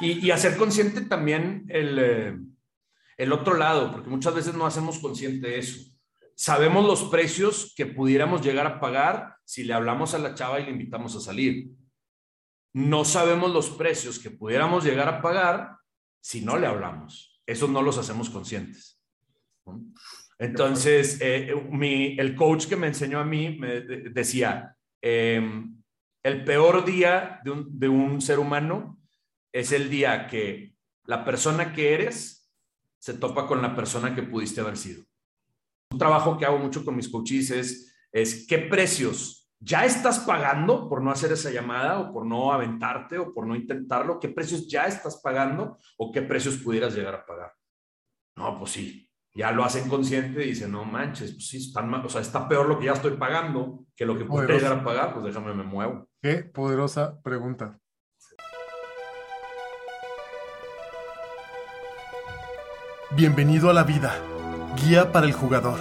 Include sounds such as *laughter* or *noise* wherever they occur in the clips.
Y, hacer consciente también el, eh, el otro lado, porque muchas veces no hacemos consciente eso. Sabemos los precios que pudiéramos llegar a pagar si le hablamos a la chava y le invitamos a salir. No sabemos los precios que pudiéramos llegar a pagar si no le hablamos. Eso no los hacemos conscientes. Entonces, eh, el coach que me enseñó a mí me decía, em, el peor día de un, de un ser humano es el día que la persona que eres se topa con la persona que pudiste haber sido. Un trabajo que hago mucho con mis coaches es, es qué precios ya estás pagando por no hacer esa llamada o por no aventarte o por no intentarlo, qué precios ya estás pagando o qué precios pudieras llegar a pagar. No, pues sí, ya lo hacen consciente y dicen, no manches, pues sí, están mal, o sea, está peor lo que ya estoy pagando que lo que podría llegar a pagar, pues déjame me muevo. Qué poderosa pregunta. Bienvenido a la vida, guía para el jugador.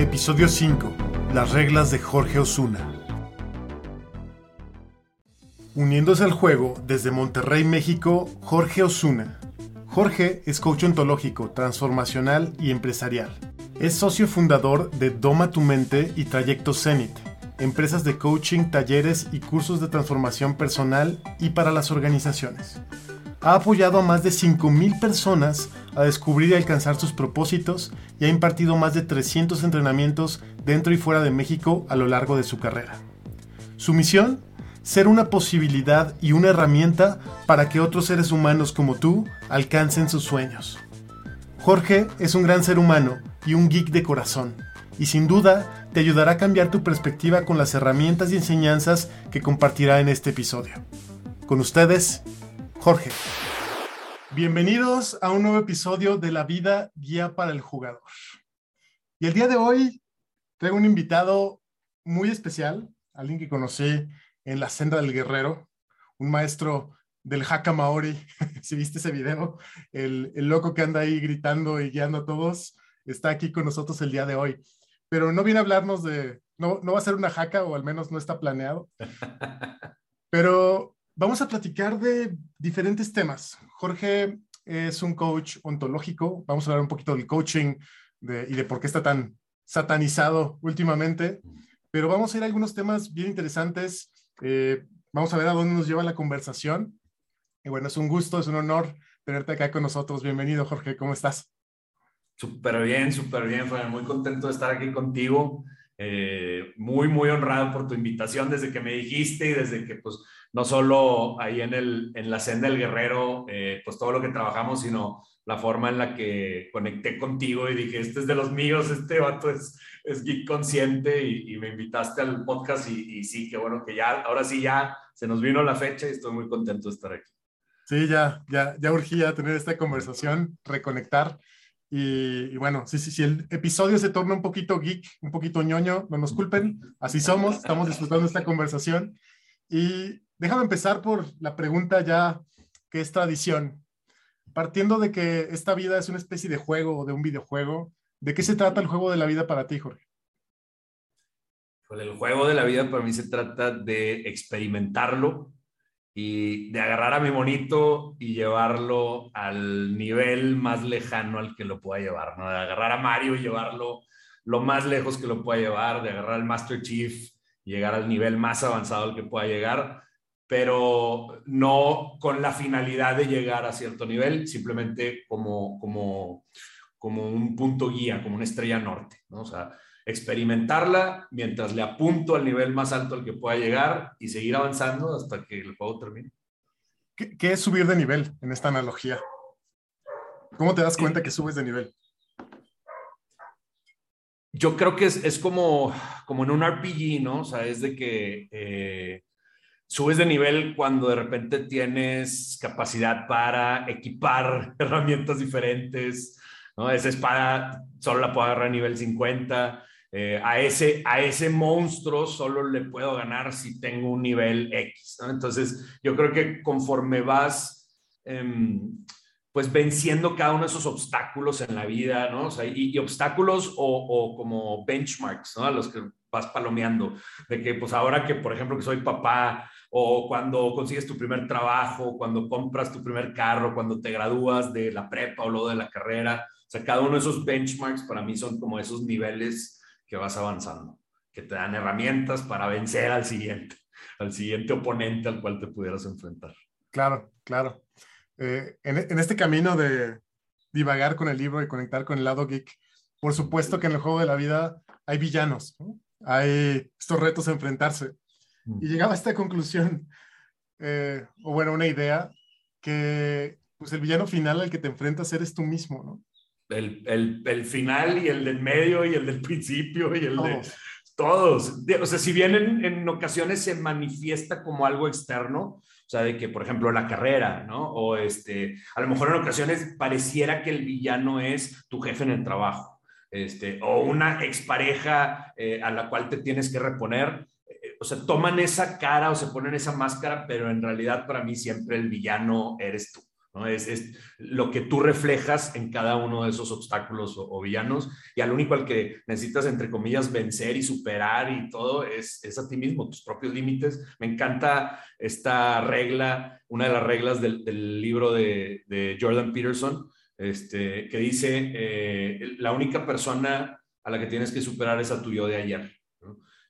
Episodio 5, las reglas de Jorge Osuna. Uniéndose al juego desde Monterrey, México, Jorge Osuna. Jorge es coach ontológico, transformacional y empresarial. Es socio fundador de Doma tu Mente y Trayecto Zenit, empresas de coaching, talleres y cursos de transformación personal y para las organizaciones ha apoyado a más de 5.000 personas a descubrir y alcanzar sus propósitos y ha impartido más de 300 entrenamientos dentro y fuera de México a lo largo de su carrera. Su misión, ser una posibilidad y una herramienta para que otros seres humanos como tú alcancen sus sueños. Jorge es un gran ser humano y un geek de corazón, y sin duda te ayudará a cambiar tu perspectiva con las herramientas y enseñanzas que compartirá en este episodio. Con ustedes, Jorge. Bienvenidos a un nuevo episodio de La Vida Guía para el Jugador. Y el día de hoy traigo un invitado muy especial, alguien que conocí en la senda del guerrero, un maestro del Haka Maori. *laughs* si viste ese video, el, el, loco que anda ahí gritando y guiando a todos, está aquí con nosotros el día de hoy. Pero no viene a hablarnos de, no, no va a ser una jaca o al menos no está planeado. *laughs* Pero Vamos a platicar de diferentes temas. Jorge es un coach ontológico. Vamos a hablar un poquito del coaching y de por qué está tan satanizado últimamente. Pero vamos a ir a algunos temas bien interesantes. Eh, vamos a ver a dónde nos lleva la conversación. Y bueno, es un gusto, es un honor tenerte acá con nosotros. Bienvenido, Jorge. ¿Cómo estás? Súper bien, súper bien. Muy contento de estar aquí contigo. Eh, muy, muy honrado por tu invitación desde que me dijiste y desde que, pues, no solo ahí en, el, en la senda del guerrero, eh, pues todo lo que trabajamos, sino la forma en la que conecté contigo y dije, este es de los míos, este vato es, es geek consciente y, me invitaste al podcast y, y, sí, qué bueno que ya, ahora sí ya se nos vino la fecha y estoy muy contento de estar aquí. Sí, ya, ya, ya urgía tener esta conversación, reconectar. Y, bueno, si, si, el episodio se torna un poquito geek, un poquito ñoño, no nos culpen, así somos, estamos disfrutando esta conversación. Y déjame empezar por la pregunta ya que es tradición. Partiendo de que esta vida es una especie de juego o de un videojuego, ¿de qué se trata el juego de la vida para ti, Jorge? Pues el juego de la vida para mí se trata de experimentarlo, y de agarrar a mi monito y llevarlo al nivel más lejano al que lo pueda llevar, ¿no? De agarrar a Mario y llevarlo lo más lejos que lo pueda llevar, de agarrar al Master Chief llegar al nivel más avanzado al que pueda llegar, pero no con la finalidad de llegar a cierto nivel, simplemente como, como, como un punto guía, como una estrella norte, ¿no? O sea, experimentarla mientras le apunto al nivel más alto al que pueda llegar y seguir avanzando hasta que el juego termine. ¿Qué, es subir de nivel en esta analogía? ¿Cómo te das cuenta que subes de nivel? Yo creo que es, como, como en un RPG, ¿no? O sea, es de que eh, subes de nivel cuando de repente tienes capacidad para equipar *laughs* herramientas diferentes, ¿no? Esa espada solo la puedo agarrar a nivel 50, eh, a, ese, a ese monstruo solo le puedo ganar si tengo un nivel X. Entonces, yo creo que conforme vas, em, pues venciendo cada uno de esos obstáculos en la vida, ¿no? O sea, y, obstáculos o, o, como benchmarks, ¿no? A los que vas palomeando, de que pues ahora que, por ejemplo, que soy papá, o cuando consigues tu primer trabajo, cuando compras tu primer carro, cuando te gradúas de la prepa o luego de la carrera. O sea, cada uno de esos benchmarks para mí son como esos niveles que vas avanzando, que te dan herramientas para vencer al siguiente, al siguiente oponente al cual te pudieras enfrentar. Claro, claro. Eh, en, en, este camino de divagar con el libro y conectar con el lado geek, por supuesto que en el juego de la vida hay villanos, ¿no? hay estos retos a enfrentarse. Mm. Y llegaba a esta conclusión, eh, o bueno, una idea, que pues el villano final al que te enfrentas eres tú mismo, ¿no? El, el, el final y el del medio y el del principio y el de todos. O sea, si bien en, en, ocasiones se manifiesta como algo externo, o sea, de que, por ejemplo, la carrera, ¿no? O este, a lo mejor en ocasiones pareciera que el villano es tu jefe en el trabajo, este, o una expareja eh, a la cual te tienes que reponer. Eh, o sea, toman esa cara o se ponen esa máscara, pero en realidad para mí siempre el villano eres tú. Es, es, lo que tú reflejas en cada uno de esos obstáculos o, villanos y al único al que necesitas, entre comillas, vencer y superar y todo es, es a ti mismo, tus propios límites. Me encanta esta regla, una de las reglas del, libro de, Jordan Peterson, este, que dice, eh, la única persona a la que tienes que superar es a tu yo de ayer.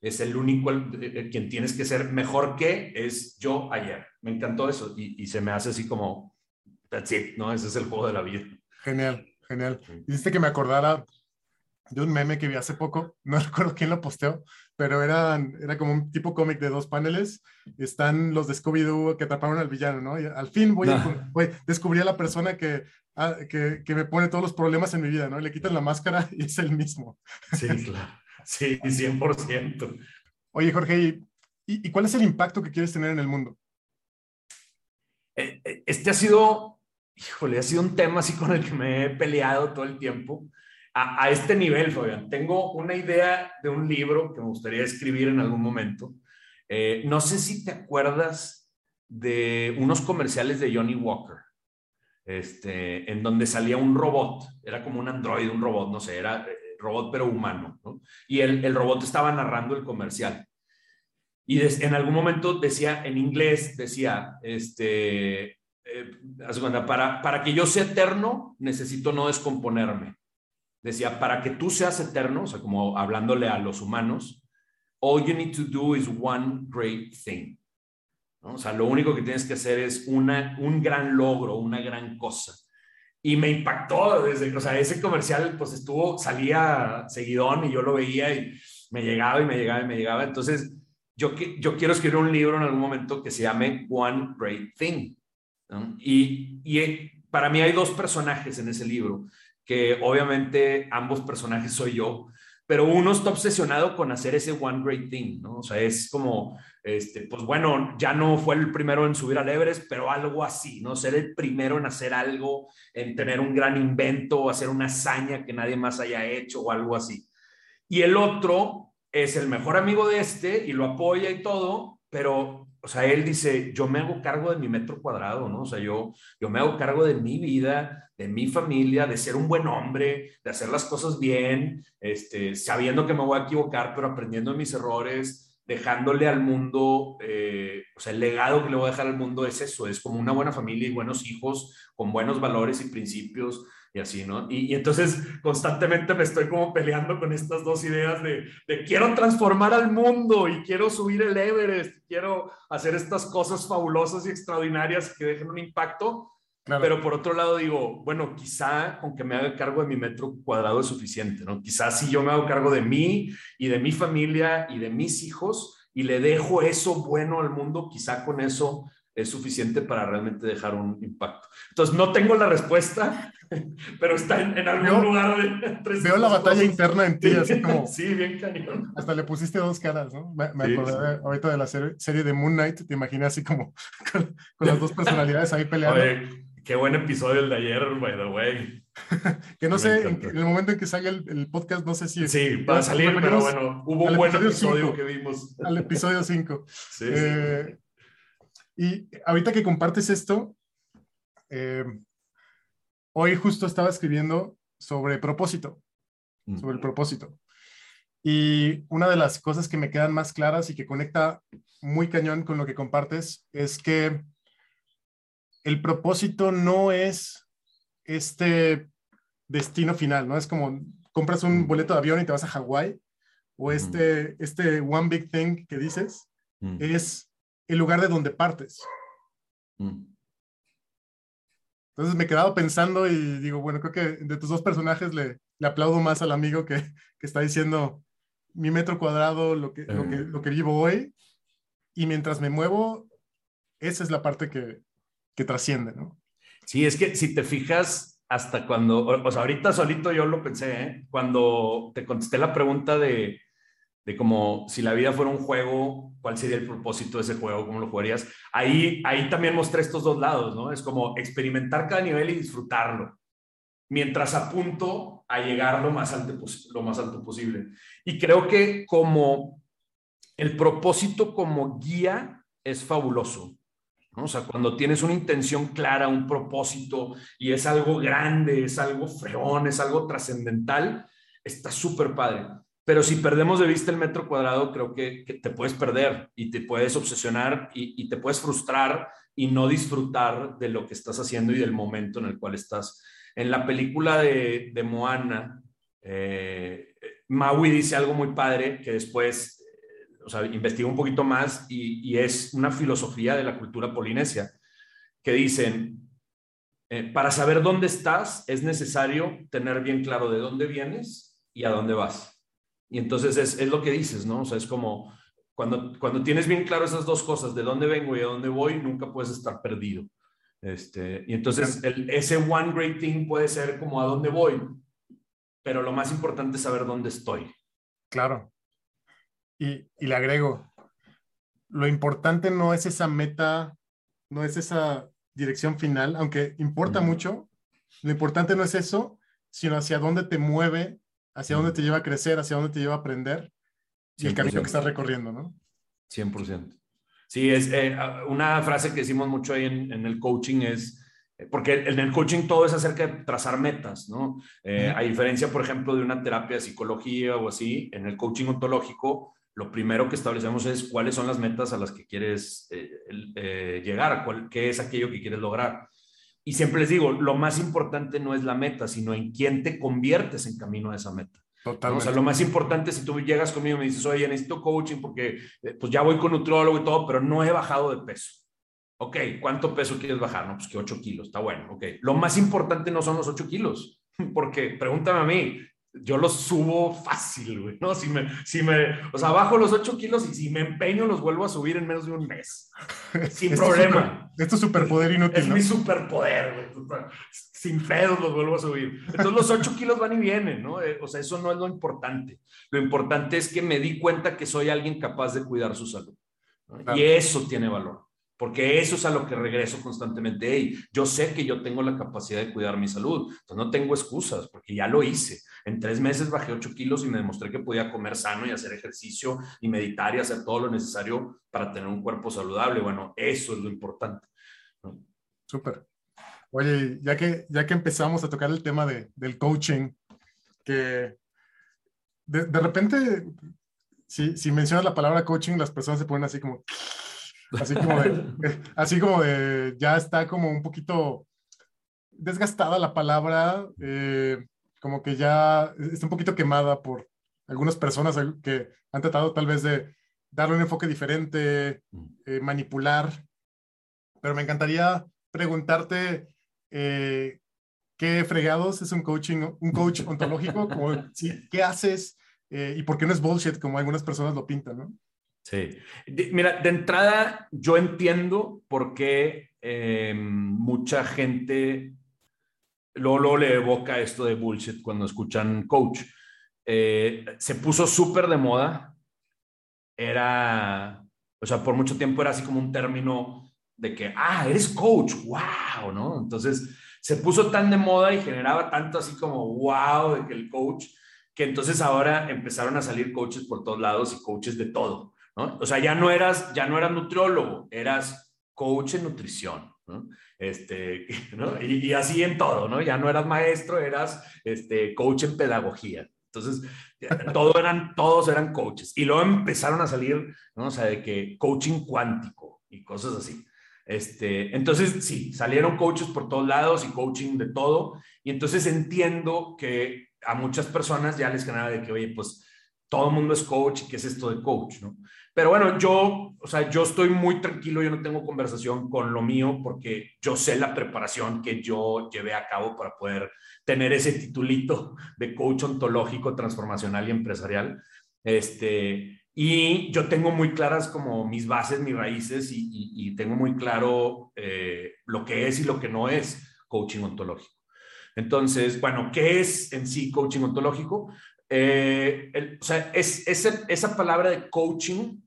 Es el único el, el, quien tienes que ser mejor que es yo ayer. Me encantó eso y se me hace así como That's it, ¿no? Ese es el juego de la vida. Genial, genial. Hiciste que me acordara de un meme que vi hace poco, *laughs* no recuerdo quién lo posteó, pero era, era como un tipo cómic de dos paneles. Están los de Scooby-Doo que atraparon al villano, ¿no? Y al fin voy a, voy, descubrí a la persona que, ah, que, que, me pone todos los problemas en mi vida, ¿no? Y le quitan la máscara *laughs* y es el mismo. Sí, claro. Sí, *laughs* 100%. Oye, Jorge, ¿y, ¿y cuál es el impacto que quieres tener en el mundo? Este ha sido híjole, ha sido un tema así con el que me he peleado todo el tiempo. A, este nivel, Fabián, tengo una idea de un libro que me gustaría escribir en algún momento. Eh, no sé si te acuerdas de unos comerciales de Johnny Walker, este, en donde salía un robot, era como un androide, un robot, no sé, era eh, robot pero humano, ¿no? Y el, robot estaba narrando el comercial. Y en algún momento decía, en inglés, decía, este, eh, para, para que yo sea eterno, necesito no descomponerme. Decía, para que tú seas eterno, o sea, como hablándole a los humanos, all you need to do is one great thing. O sea, lo único que tienes que hacer es una, un gran logro, una gran cosa. Y me impactó desde, o sea, ese comercial pues estuvo, salía seguidón y yo lo veía y me llegaba y me llegaba y me llegaba. Entonces, yo, yo quiero escribir un libro en algún momento que se llame One Great Thing. Y eh, para mí hay dos personajes en ese libro, que obviamente ambos personajes soy yo, pero uno está obsesionado con hacer ese one great thing, ¿no? O sea, es como, este, pues bueno, ya no fue el primero en subir al Everest, pero algo así, ¿no? Ser el primero en hacer algo, en tener un gran invento, hacer una hazaña que nadie más haya hecho o algo así. Y el otro es el mejor amigo de este y lo apoya y todo, pero o sea, él dice, yo me hago cargo de mi metro cuadrado, ¿no? O sea, yo, yo me hago cargo de mi vida, de mi familia, de ser un buen hombre, de hacer las cosas bien, este, sabiendo que me voy a equivocar, pero aprendiendo de mis errores, dejándole al mundo, eh, o sea, el legado que le voy a dejar al mundo es eso, es como una buena familia y buenos hijos con buenos valores y principios y así, ¿no? Y, y, entonces constantemente me estoy como peleando con estas dos ideas de, de, quiero transformar al mundo y quiero subir el Everest, quiero hacer estas cosas fabulosas y extraordinarias que dejen un impacto, claro. pero por otro lado digo, bueno, quizá con que me haga cargo de mi metro cuadrado es suficiente, ¿no? Quizá si yo me hago cargo de mí y de mi familia y de mis hijos y le dejo eso bueno al mundo, quizá con eso es suficiente para realmente dejar un impacto. Entonces, no tengo la respuesta, *laughs* pero está en, en algún veo, lugar. De, *laughs* veo la batalla cosas. interna en ti, así como. Sí, bien cañón. Hasta le pusiste dos caras, ¿no? Me, me sí, acordé sí. ahorita de la serie, serie, de Moon Knight, te imaginé así como *laughs* con, con las dos personalidades ahí peleando. Oye, qué buen episodio el de ayer, by the way. que no me sé, en, en, el momento en que salga el, el, podcast, no sé si. Sí, va a salir, pero bueno, hubo un buen episodio cinco, que vimos. Al episodio 5. sí, eh, y ahorita que compartes esto, eh, hoy justo estaba escribiendo sobre propósito, mm. sobre el propósito. Y una de las cosas que me quedan más claras y que conecta muy cañón con lo que compartes es que el propósito no es este destino final, ¿no? Es como compras un boleto de avión y te vas a Hawái, o este, este One Big Thing que dices, es el lugar de donde partes. Entonces me he quedado pensando y digo, bueno, creo que de tus dos personajes le, le aplaudo más al amigo que, que, está diciendo mi metro cuadrado, lo que, lo, que, lo que vivo hoy, y mientras me muevo, esa es la parte que, que trasciende, ¿no? Sí, es que si te fijas, hasta cuando, o sea, ahorita solito yo lo pensé, ¿eh? cuando te contesté la pregunta de, de como si la vida fuera un juego, ¿cuál sería el propósito de ese juego? ¿Cómo lo jugarías? Ahí, ahí también mostré estos dos lados, ¿no? Es como experimentar cada nivel y disfrutarlo, mientras apunto a llegar lo más alto, lo más alto posible. Y creo que como el propósito como guía es fabuloso. O sea, cuando tienes una intención clara, un propósito y es algo grande, es algo freón, es algo trascendental, está súper padre. Pero si perdemos de vista el metro cuadrado, creo que, te puedes perder y te puedes obsesionar y, te puedes frustrar y no disfrutar de lo que estás haciendo y del momento en el cual estás. En la película de, Moana, eh, Maui dice algo muy padre que después o sea, investigo un poquito más y, es una filosofía de la cultura polinesia que dicen, eh, para saber dónde estás es necesario tener bien claro de dónde vienes y a dónde vas. Y entonces es, es, lo que dices, ¿no? O sea, es como cuando, cuando tienes bien claro esas dos cosas, de dónde vengo y a dónde voy, nunca puedes estar perdido. Este, y entonces el, ese one great thing puede ser como a dónde voy, pero lo más importante es saber dónde estoy. Claro. Y, le agrego, lo importante no es esa meta, no es esa dirección final, aunque importa mucho, lo importante no es eso, sino hacia dónde te mueve, hacia dónde te lleva a crecer, hacia dónde te lleva a aprender y el camino que estás recorriendo, ¿no? 100%. Sí, es eh, una frase que decimos mucho ahí en, el coaching es, eh, porque en el coaching todo es acerca de trazar metas, ¿no? Eh, a diferencia, por ejemplo, de una terapia de psicología o así, en el coaching ontológico lo primero que establecemos es cuáles son las metas a las que quieres eh, eh, llegar, qué es aquello que quieres lograr. Y siempre les digo, lo más importante no es la meta, sino en quién te conviertes en camino a esa meta. Totalmente. O sea, lo más importante si tú llegas conmigo y me dices, oye, necesito coaching porque eh, pues ya voy con nutriólogo y todo, pero no he bajado de peso. Ok, ¿cuánto peso quieres bajar? No, pues que 8 kilos, está bueno, ok. Lo más importante no son los 8 kilos, *laughs* porque pregúntame a mí, yo los subo fácil, güey, ¿no? Si me, si me, o sea, bajo los 8 kilos y si me empeño los vuelvo a subir en menos de un mes. *laughs* Sin problema. esto es superpoder inútil. Es mi superpoder, güey. Sin pedos los vuelvo a subir. Entonces los 8 kilos van y vienen, ¿no? Eh, o sea, eso no es lo importante. Lo importante es que me di cuenta que soy alguien capaz de cuidar su salud. Y eso tiene valor porque eso es a lo que regreso constantemente. Hey, yo sé que yo tengo la capacidad de cuidar mi salud, entonces no tengo excusas, porque ya lo hice. En tres meses bajé 8 kilos y me demostré que podía comer sano y hacer ejercicio y meditar y hacer todo lo necesario para tener un cuerpo saludable. Bueno, eso es lo importante. Súper. Oye, ya que, ya que empezamos a tocar el tema de, del coaching, que de, de repente, si, si mencionas la palabra coaching, las personas se ponen así como Así como de, *laughs* así como de, ya está como un poquito desgastada la palabra, eh, como que ya está un poquito quemada por algunas personas que han tratado tal vez de darle un enfoque diferente, eh, manipular, pero me encantaría preguntarte eh, qué fregados es un coaching, un coach ontológico, como, ¿qué haces y por qué no es bullshit como algunas personas lo pintan, ¿no? Sí. mira, de entrada yo entiendo por qué eh, mucha gente luego, le evoca esto de bullshit cuando escuchan coach. Eh, se puso súper de moda. Era, o sea, por mucho tiempo era así como un término de que, ah, eres coach, wow, ¿no? Entonces se puso tan de moda y generaba tanto así como wow de que el coach, que entonces ahora empezaron a salir coaches por todos lados y coaches de todo. O sea, ya no eras, ya no eras nutriólogo, eras coach en nutrición, ¿no? Este, *laughs* ¿no? Y, así en todo, ¿no? Ya no eras maestro, eras este, coach en pedagogía. Entonces, *laughs* todo eran, todos eran coaches. Y luego empezaron a salir, ¿no? O sea, de que coaching cuántico y cosas así. Este, entonces, sí, salieron coaches por todos lados y coaching de todo. Y entonces entiendo que a muchas personas ya les genera de que, oye, pues todo el mundo es coach y qué es esto de coach, ¿no? Pero bueno, yo, o sea, yo estoy muy tranquilo, yo no tengo conversación con lo mío porque yo sé la preparación que yo llevé a cabo para poder tener ese titulito de coach ontológico, transformacional y empresarial. Este, y yo tengo muy claras como mis bases, mis raíces y, tengo muy claro eh, lo que es y lo que no es coaching ontológico. Entonces, bueno, ¿qué es en sí coaching ontológico? Eh, o sea, es, esa palabra de coaching,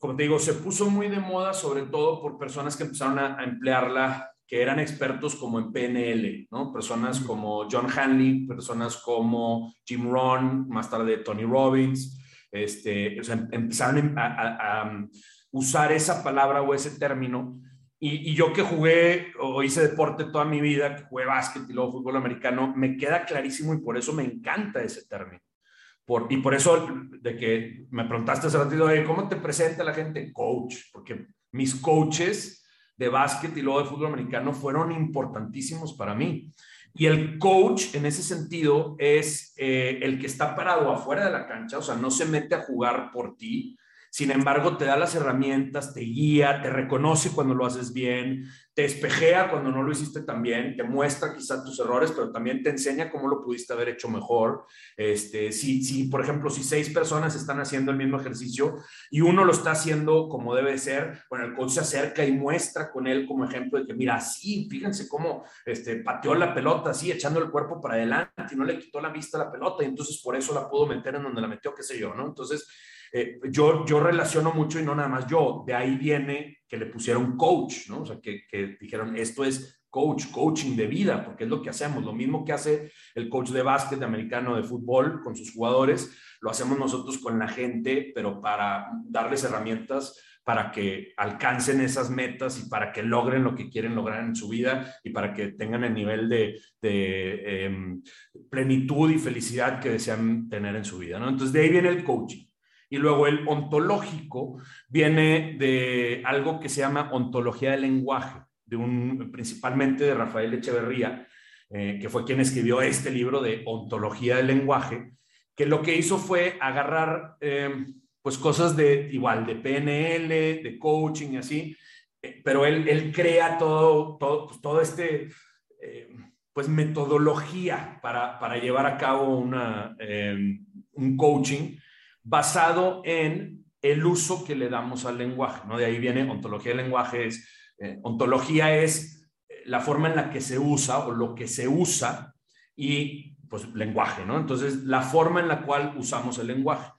como te digo, se puso muy de moda, sobre todo por personas que empezaron a, emplearla, que eran expertos como en PNL, ¿no? Personas como John Hanley, personas como Jim Rohn, más tarde Tony Robbins, este, o sea, empezaron a usar esa palabra o ese término y, yo que jugué o hice deporte toda mi vida, que jugué básquet y luego fútbol americano, me queda clarísimo y por eso me encanta ese término. Y por eso de que me preguntaste hace ratito, ¿cómo te presenta la gente? Coach, porque mis coaches de básquet y luego de fútbol americano fueron importantísimos para mí. Y el coach en ese sentido es eh, el que está parado afuera de la cancha, o sea, no se mete a jugar por ti, sin embargo, te da las herramientas, te guía, te reconoce cuando lo haces bien, te espejea cuando no lo hiciste tan bien, te muestra quizá tus errores, pero también te enseña cómo lo pudiste haber hecho mejor. Este, si, si, por ejemplo, si seis personas están haciendo el mismo ejercicio y uno lo está haciendo como debe ser, bueno, el coach se acerca y muestra con él como ejemplo de que, mira, sí, fíjense cómo este, pateó la pelota, así, echando el cuerpo para adelante y no le quitó la vista a la pelota y entonces por eso la pudo meter en donde la metió, qué sé yo, ¿no? Entonces, eh, yo, yo relaciono mucho y no nada más yo, de ahí viene que le pusieron coach, ¿no? O sea, que, que dijeron, esto es coach, coaching de vida, porque es lo que hacemos, lo mismo que hace el coach de básquet, de americano, de fútbol con sus jugadores, lo hacemos nosotros con la gente, pero para darles herramientas para que alcancen esas metas y para que logren lo que quieren lograr en su vida y para que tengan el nivel de, em, plenitud y felicidad que desean tener en su vida. ¿no? Entonces, de ahí viene el coaching. Y luego el ontológico viene de algo que se llama ontología del lenguaje, de un, principalmente de Rafael Echeverría, eh, que fue quien escribió este libro de ontología del lenguaje, que lo que hizo fue agarrar eh, pues cosas de igual, de PNL, de coaching y así, eh, pero él, él, crea todo, todo, pues, todo este pues metodología para, para, llevar a cabo una, un coaching basado en el uso que le damos al lenguaje, ¿no? De ahí viene ontología del lenguaje, es, eh, ontología es eh, la forma en la que se usa o lo que se usa y pues lenguaje, ¿no? Entonces, la forma en la cual usamos el lenguaje.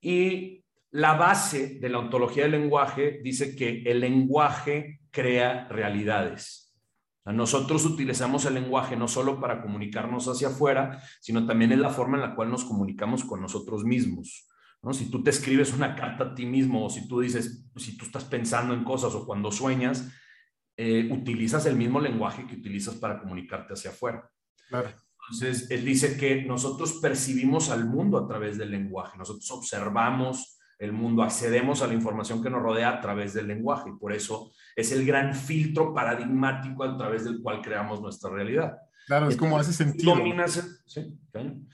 Y la base de la ontología del lenguaje dice que el lenguaje crea realidades. nosotros utilizamos el lenguaje no solo para comunicarnos hacia afuera, sino también es la forma en la cual nos comunicamos con nosotros mismos. Si tú te escribes una carta a ti mismo o si tú dices, si tú estás pensando en cosas o cuando sueñas, eh, utilizas el mismo lenguaje que utilizas para comunicarte hacia afuera. Entonces, él dice que nosotros percibimos al mundo a través del lenguaje, nosotros observamos el mundo, accedemos a la información que nos rodea a través del lenguaje y por eso es el gran filtro paradigmático a través del cual creamos nuestra realidad. Claro, es como hace sentido. Dominas,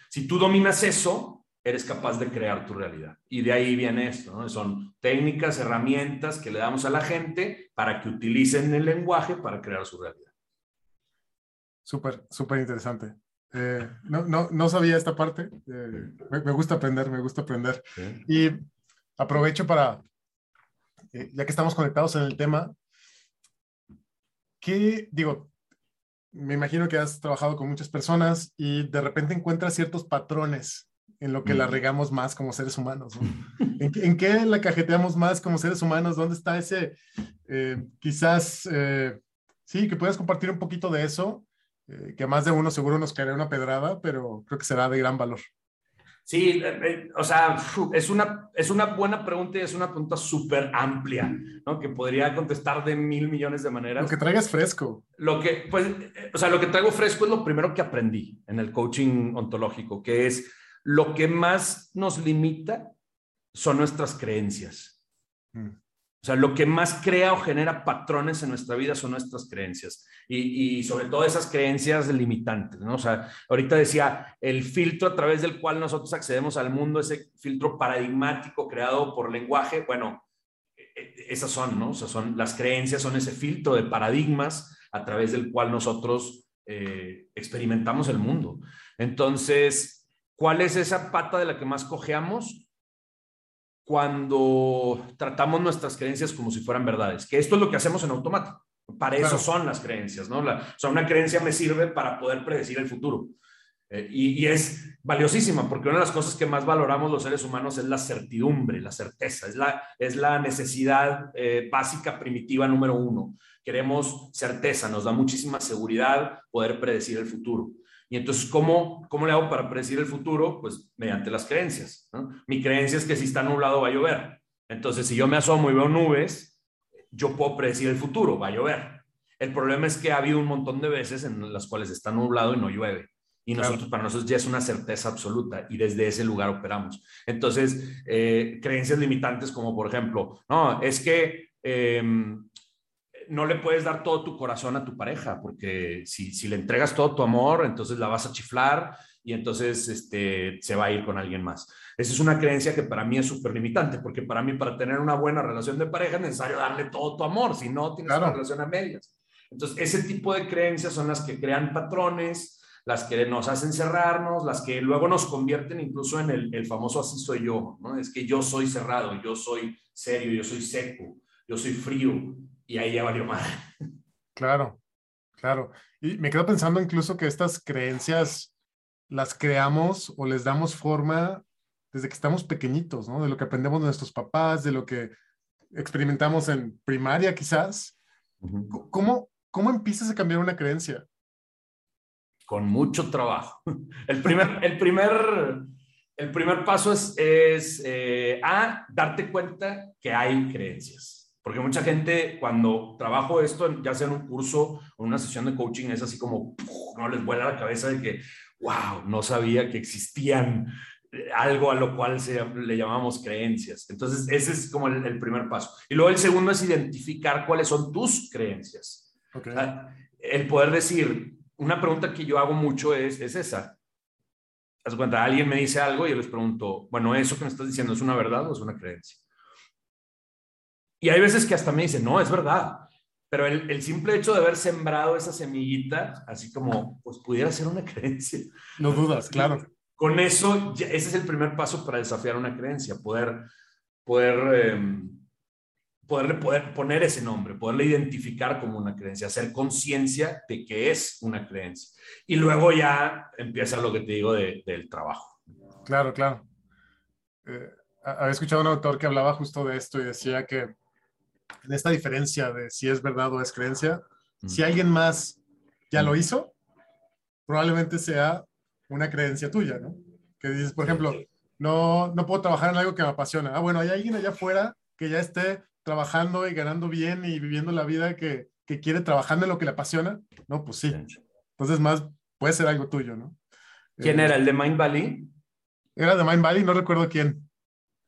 Si tú dominas eso, eres capaz de crear tu realidad. Y de ahí viene esto, ¿no? Son técnicas, herramientas que le damos a la gente para que utilicen el lenguaje para crear su realidad. Súper, súper interesante. Eh, no, no, no, sabía esta parte. Eh, me, gusta aprender, me gusta aprender. Y aprovecho para, eh, ya que estamos conectados en el tema, ¿qué digo? Me imagino que has trabajado con muchas personas y de repente encuentras ciertos patrones en lo que la regamos más como seres humanos. ¿En, qué la cajeteamos más como seres humanos? ¿Dónde está ese, eh, quizás, eh, sí, que puedas compartir un poquito de eso, eh, que a más de uno seguro nos caerá una pedrada, pero creo que será de gran valor. Sí, o sea, *laughs* es una, es una buena pregunta y es una pregunta súper amplia, ¿no? Que podría contestar de mil millones de maneras. Lo que traigas fresco. Lo que, pues, o sea, lo que traigo fresco es lo primero que aprendí en el coaching ontológico, que es lo que más nos limita son nuestras creencias. Mm. O sea, lo que más crea o genera patrones en nuestra vida son nuestras creencias y, sobre todo esas creencias limitantes, ¿no? O sea, ahorita decía, el filtro a través del cual nosotros accedemos al mundo, ese filtro paradigmático creado por lenguaje, bueno, e, e, esas son, ¿no? O sea, son, las creencias son ese filtro de paradigmas a través del cual nosotros eh, experimentamos el mundo. Entonces, ¿cuál es esa pata de la que más cojeamos? cuando tratamos nuestras creencias como si fueran verdades, que esto es lo que hacemos en automático. Para eso son las creencias, ¿no? La, o sea, una creencia me sirve para poder predecir el futuro. Eh, y, es valiosísima, porque una de las cosas que más valoramos los seres humanos es la certidumbre, la certeza, es la, es la necesidad eh, básica primitiva número uno. Queremos certeza, nos da muchísima seguridad poder predecir el futuro. Y entonces, ¿cómo, ¿cómo le hago para predecir el futuro? Pues mediante las creencias. Mi creencia es que si está nublado va a llover. Entonces, si yo me asomo y veo nubes, yo puedo predecir el futuro, va a llover. El problema es que ha habido un montón de veces en las cuales está nublado y no llueve. Y nosotros, para nosotros ya es una certeza absoluta y desde ese lugar operamos. Entonces, eh, creencias limitantes como, por ejemplo, no, es que em, no le puedes dar todo tu corazón a tu pareja, porque si, si le entregas todo tu amor, entonces la vas a chiflar y entonces este, se va a ir con alguien más. Esa es una creencia que para mí es súper limitante, porque para mí, para tener una buena relación de pareja, es necesario darle todo tu amor, si no, tienes una relación a medias. Entonces, ese tipo de creencias son las que crean patrones, las que nos hacen cerrarnos, las que luego nos convierten incluso en el, el famoso así soy yo, ¿no? Es que yo soy cerrado, yo soy serio, yo soy seco, yo soy frío, y ahí ya valió más. Claro, claro. Y me quedo pensando incluso que estas creencias las creamos o les damos forma desde que estamos pequeñitos, ¿no? De lo que aprendemos de nuestros papás, de lo que experimentamos en primaria quizás. ¿Cómo, ¿Cómo empiezas a cambiar una creencia? Con mucho trabajo. *laughs* El primer, el primer, el primer paso es, es eh, a darte cuenta que hay creencias. Porque mucha gente cuando trabajo esto, ya sea en un curso o una sesión de coaching, es así como, no les vuela la cabeza de que, wow, no sabía que existían eh, algo a lo cual se, le llamamos creencias. Entonces, ese es como el, primer paso. Y luego el segundo es identificar cuáles son tus creencias. el poder decir, una pregunta que yo hago mucho es, es esa. Haz cuenta, alguien me dice algo y yo les pregunto, bueno, ¿eso que me estás diciendo es una verdad o es una creencia? Y hay veces que hasta me dicen, no, es verdad. Pero el, simple hecho de haber sembrado esa semillita, así como, pues pudiera ser una *laughs* creencia. No dudas, claro. Con eso, ese es el primer paso para desafiar una creencia, poder, poder, poderle poder poner ese nombre, poderle identificar como una creencia, hacer conciencia de que es una creencia. Y luego ya empieza lo que te digo del trabajo. Claro, claro. Eh, había escuchado a un autor que hablaba justo de esto y decía que en esta diferencia de si es verdad o es creencia, si alguien más ya lo hizo, probablemente sea una creencia tuya, ¿no? Que dices, por ejemplo, no, no puedo trabajar en algo que me apasiona. Ah, bueno, hay alguien allá afuera que ya esté trabajando y ganando bien y viviendo la vida que, que quiere trabajando en lo que le apasiona. No, pues sí. Entonces, más puede ser algo tuyo, ¿no? ¿Quién era? ¿El de Mind Valley? Era de Mind Valley, no recuerdo quién.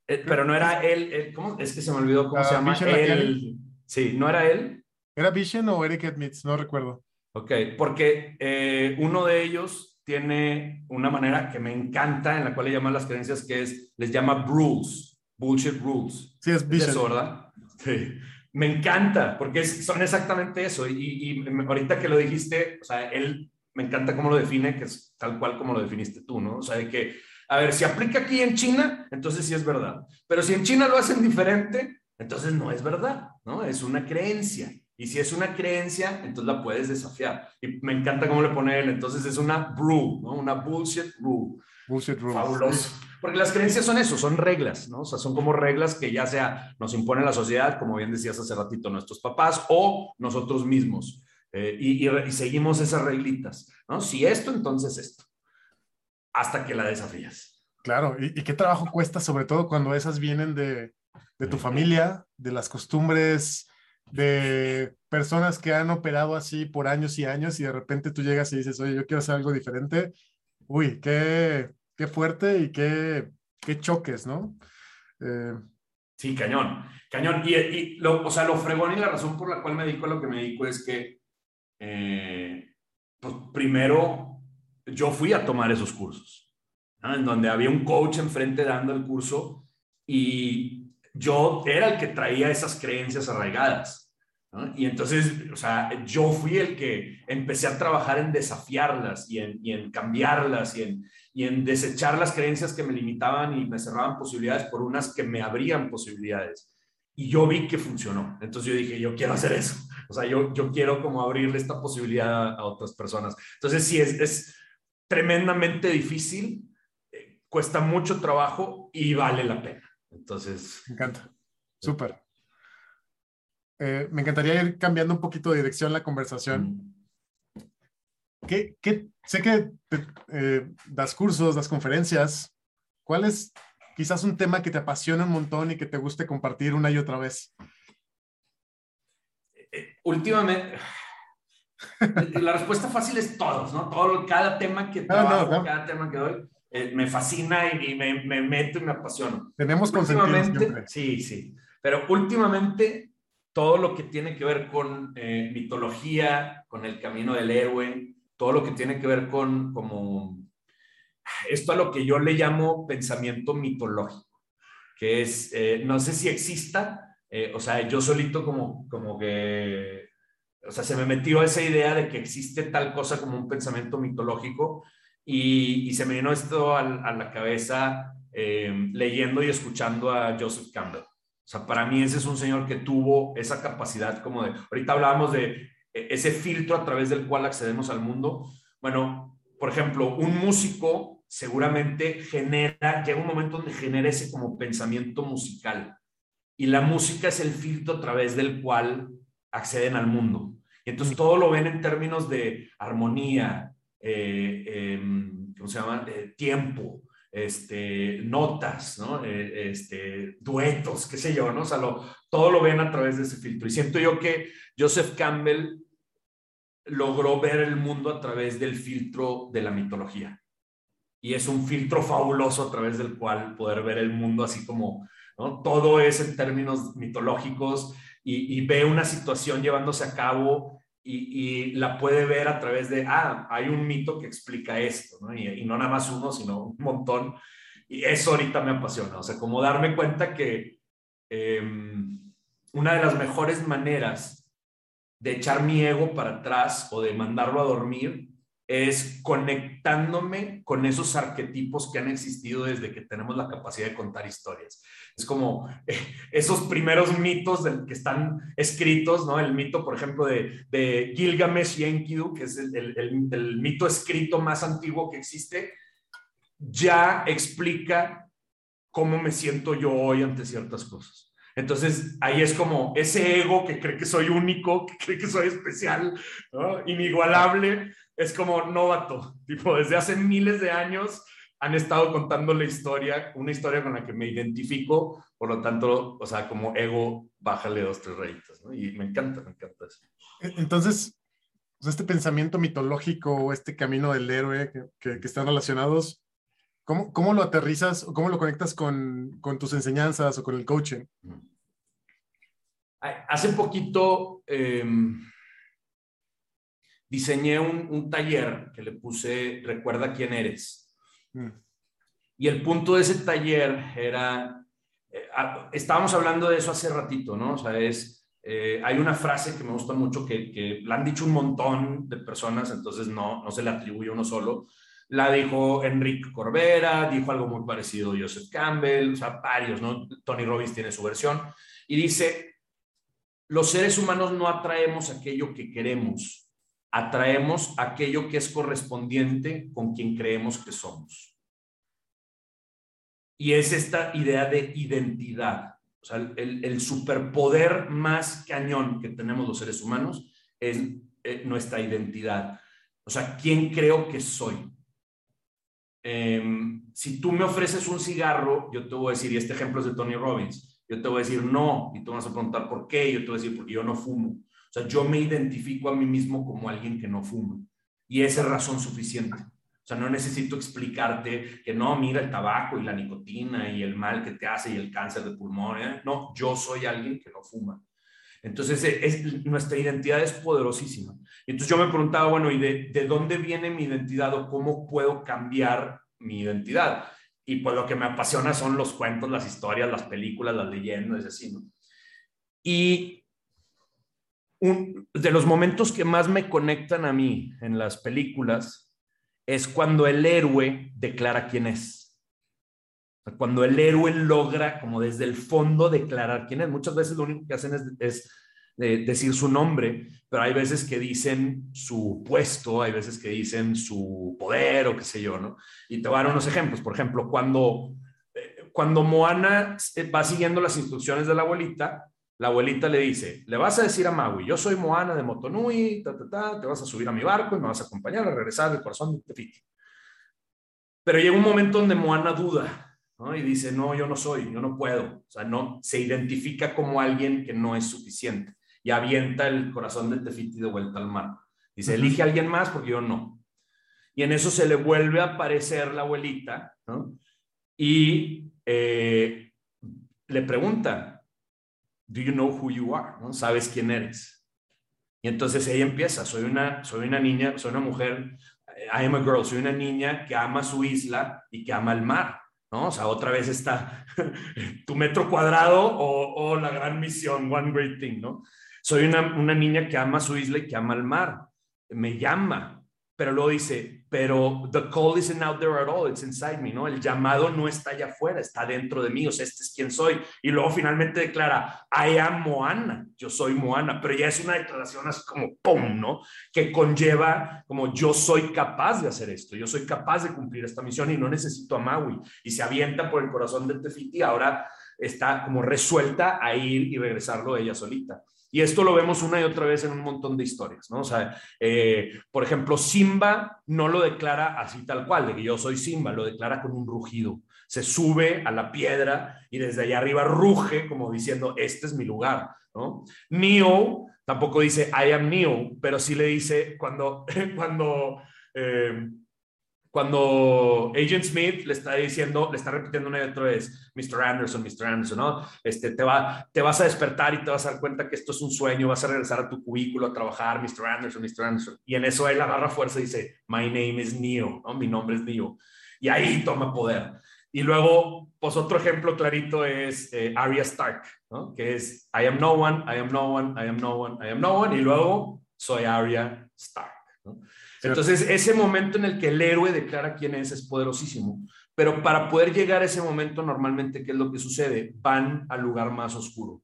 Eh, pero no era él, ¿cómo? Es que se me olvidó cómo se llama. Él, sí, ¿no era él? ¿Era Vision o Eric Edmitz? No recuerdo. Ok, porque eh, uno de ellos tiene una manera que me encanta en la cual le llaman las creencias que es, les llama rules, bullshit rules. Sí, es Vision. eso, ¿verdad? Sí. Me encanta, porque son exactamente eso. Y, y, ahorita que lo dijiste, o sea, él me encanta cómo lo define, que es tal cual como lo definiste tú, ¿no? O sea, de que a ver, si aplica aquí en China, entonces sí es verdad. Pero si en China lo hacen diferente, entonces no es verdad, ¿no? Es una creencia. Y si es una creencia, entonces la puedes desafiar. Y me encanta cómo le pone él. Entonces es una rule, ¿no? Una bullshit rule. Bullshit rule. Fabuloso. Porque las creencias son eso, son reglas, ¿no? O sea, son como reglas que ya sea nos impone la sociedad, como bien decías hace ratito, nuestros papás o nosotros mismos. Eh, y, y, seguimos esas reglitas, ¿no? Si esto, entonces esto hasta que la desafías. Claro, y, qué trabajo cuesta, sobre todo cuando esas vienen de, de tu familia, de las costumbres, de personas que han operado así por años y años y de repente tú llegas y dices, oye, yo quiero hacer algo diferente. Uy, qué, qué fuerte y qué, qué choques, ¿no? Eh, sí, cañón, cañón. Y, y, lo, o sea, lo fregón y la razón por la cual me dedico a lo que me dedico es que, eh, pues primero, yo fui a tomar esos cursos, en donde había un coach enfrente dando el curso y yo era el que traía esas creencias arraigadas. Y entonces, o sea, yo fui el que empecé a trabajar en desafiarlas y en, y en cambiarlas y en, y en desechar las creencias que me limitaban y me cerraban posibilidades por unas que me abrían posibilidades. Y yo vi que funcionó. Entonces yo dije, yo quiero hacer eso. O sea, yo, yo quiero como abrirle esta posibilidad a otras personas. Entonces sí, es, es tremendamente difícil, eh, cuesta mucho trabajo y vale la pena. Entonces... Me encanta. Súper. Eh, me encantaría ir cambiando un poquito de dirección la conversación. ¿Qué, qué, sé que eh, das cursos, das conferencias. ¿Cuál es quizás un tema que te apasiona un montón y que te guste compartir una y otra vez? Eh, últimamente, *laughs* la respuesta fácil es todos, ¿no? Todo, cada tema que trabajo, cada tema que doy, me fascina y, me, me, meto y me apasiona. Tenemos consentido Sí, sí. Pero últimamente todo lo que tiene que ver con eh, mitología, con el camino del héroe, todo lo que tiene que ver con como esto a lo que yo le llamo pensamiento mitológico, que es, eh, no sé si exista, eh, o sea, yo solito como, como que, o sea, se me metió esa idea de que existe tal cosa como un pensamiento mitológico y, se me vino esto a, la cabeza leyendo y escuchando a Joseph Campbell. O sea, para mí ese es un señor que tuvo esa capacidad como de, ahorita hablábamos de e, ese filtro a través del cual accedemos al mundo. Bueno, por ejemplo, un músico seguramente genera, llega un momento donde genera ese como pensamiento musical. Y la música es el filtro a través del cual acceden al mundo. Y entonces todo lo ven en términos de armonía, eh, em, ¿cómo se llama? Eh, tiempo, este, notas, ¿no? Eh, este, duetos, qué sé yo, ¿no? O sea, todo lo ven a través de ese filtro. Y siento yo que Joseph Campbell logró ver el mundo a través del filtro de la mitología. Y es un filtro fabuloso a través del cual poder ver el mundo así como, ¿no? Todo es en términos mitológicos y, ve una situación llevándose a cabo y, la puede ver a través de, ah, hay un mito que explica esto, ¿no? Y, no nada más uno, sino un montón. Y eso ahorita me apasiona, o sea, como darme cuenta que em, una de las mejores maneras de echar mi ego para atrás o de mandarlo a dormir es conectándome con esos arquetipos que han existido desde que tenemos la capacidad de contar historias. Es como *laughs* esos primeros mitos que están escritos, ¿no? El mito, por ejemplo, de, de Gilgamesh y Enkidu, que es el, el, mito escrito más antiguo que existe, ya explica cómo me siento yo hoy ante ciertas cosas. Entonces, ahí es como ese ego que cree que soy único, que cree que soy especial, inigualable, es como novato, *laughs* tipo, desde hace miles de años han estado contando la historia, una historia con la que me identifico, por lo tanto, o sea, como ego, bájale dos, tres rayitas, ¿no? Y me encanta, me encanta eso. E, entonces, pues, este pensamiento mitológico o este camino del héroe que, que, están relacionados, ¿cómo, ¿cómo, lo aterrizas o cómo lo conectas con, con, tus enseñanzas o con el coaching? Hace poquito... Eh, diseñé un, taller que le puse Recuerda quién eres. Mm. Y el punto de ese taller era, eh, estábamos hablando de eso hace ratito, ¿no? O sea, es, eh, hay una frase que me gusta mucho que, que, la han dicho un montón de personas, entonces no, no se le atribuye uno solo. La dijo Enrique Corbera, dijo algo muy parecido Joseph Campbell, o sea, varios, ¿no? Tony Robbins tiene su versión. Y dice, los seres humanos no atraemos aquello que queremos, atraemos aquello que es correspondiente con quien creemos que somos. Y es esta idea de identidad. O sea, el, superpoder más cañón que tenemos los seres humanos es eh, nuestra identidad. O sea, ¿quién creo que soy? em, si tú me ofreces un cigarro, yo te voy a decir, y este ejemplo es de Tony Robbins, yo te voy a decir no, y tú vas a preguntar por qué, yo te voy a decir porque yo no fumo. Sea, yo me identifico a mí mismo como alguien que no fuma. Y esa es razón suficiente. O sea, no necesito explicarte que no, mira el tabaco y la nicotina y el mal que te hace y el cáncer de pulmón. ¿eh? No, yo soy alguien que no fuma. Entonces, es, nuestra identidad es poderosísima. Entonces yo me preguntaba, bueno, ¿y de, de, dónde viene mi identidad o cómo puedo cambiar mi identidad? Y pues lo que me apasiona son los cuentos, las historias, las películas, las leyendas, así, ¿no? Y de los momentos que más me conectan a mí en las películas es cuando el héroe declara quién es. Cuando el héroe logra, como desde el fondo, declarar quién es. Muchas veces lo único que hacen es, eh, decir su nombre, pero hay veces que dicen su puesto, hay veces que dicen su poder o qué sé yo, ¿no? Y te voy a dar unos ejemplos. Por ejemplo, cuando, eh, cuando Moana va siguiendo las instrucciones de la abuelita, la abuelita le dice, le vas a decir a Maui, yo soy Moana de Motonui, ta, ta, ta, te vas a subir a mi barco y me vas a acompañar a regresar al corazón de Tefiti. Pero llega un momento donde Moana duda y dice, no, yo no soy, yo no puedo. O sea, no, se identifica como alguien que no es suficiente y avienta el corazón de Tefiti de vuelta al mar. Dice, elige a alguien más porque yo no. Y en eso se le vuelve a aparecer la abuelita y eh, le pregunta, do you know who you are? ¿no? ¿Sabes quién eres? Y entonces ella empieza, soy una, soy una niña, soy una mujer, I am a girl, soy una niña que ama su isla y que ama el mar, ¿no? O sea, otra vez está *laughs* tu metro cuadrado o, o, la gran misión, one great thing, ¿no? Soy una, una niña que ama su isla y que ama el mar, me llama, pero luego dice, pero the call isn't out there at all, it's inside me, ¿no? El llamado no está allá afuera, está dentro de mí, o sea, este es quien soy. Y luego finalmente declara, I am Moana, yo soy Moana, pero ya es una declaración así como ¡pum!, ¿no? Que conlleva como yo soy capaz de hacer esto, yo soy capaz de cumplir esta misión y no necesito a Maui. Y se avienta por el corazón de Tefiti, ahora está como resuelta a ir y regresarlo ella solita. Y esto lo vemos una y otra vez en un montón de historias, ¿no? O sea, eh, por ejemplo, Simba no lo declara así tal cual, de que yo soy Simba, lo declara con un rugido. Se sube a la piedra y desde allá arriba ruge como diciendo, este es mi lugar, ¿no? Neo tampoco dice, I am Neo, pero sí le dice cuando, *laughs* cuando eh, cuando Agent Smith le está diciendo, le está repitiendo una y otra vez, Mr. Anderson, Mr. Anderson, ¿no? Este, te, va, te vas a despertar y te vas a dar cuenta que esto es un sueño, vas a regresar a tu cubículo a trabajar, Mr. Anderson, Mr. Anderson. Y en eso él agarra fuerza y dice, My name is Neo, ¿no? Mi nombre es Neo. Y ahí toma poder. Y luego, pues otro ejemplo clarito es eh, Arya Stark, ¿no? Que es, I am no one, I am no one, I am no one, I am no one. Y luego, soy Arya Stark. Entonces, ese momento en el que el héroe declara quién es es poderosísimo. Pero para poder llegar a ese momento, normalmente, ¿qué es lo que sucede? Van al lugar más oscuro.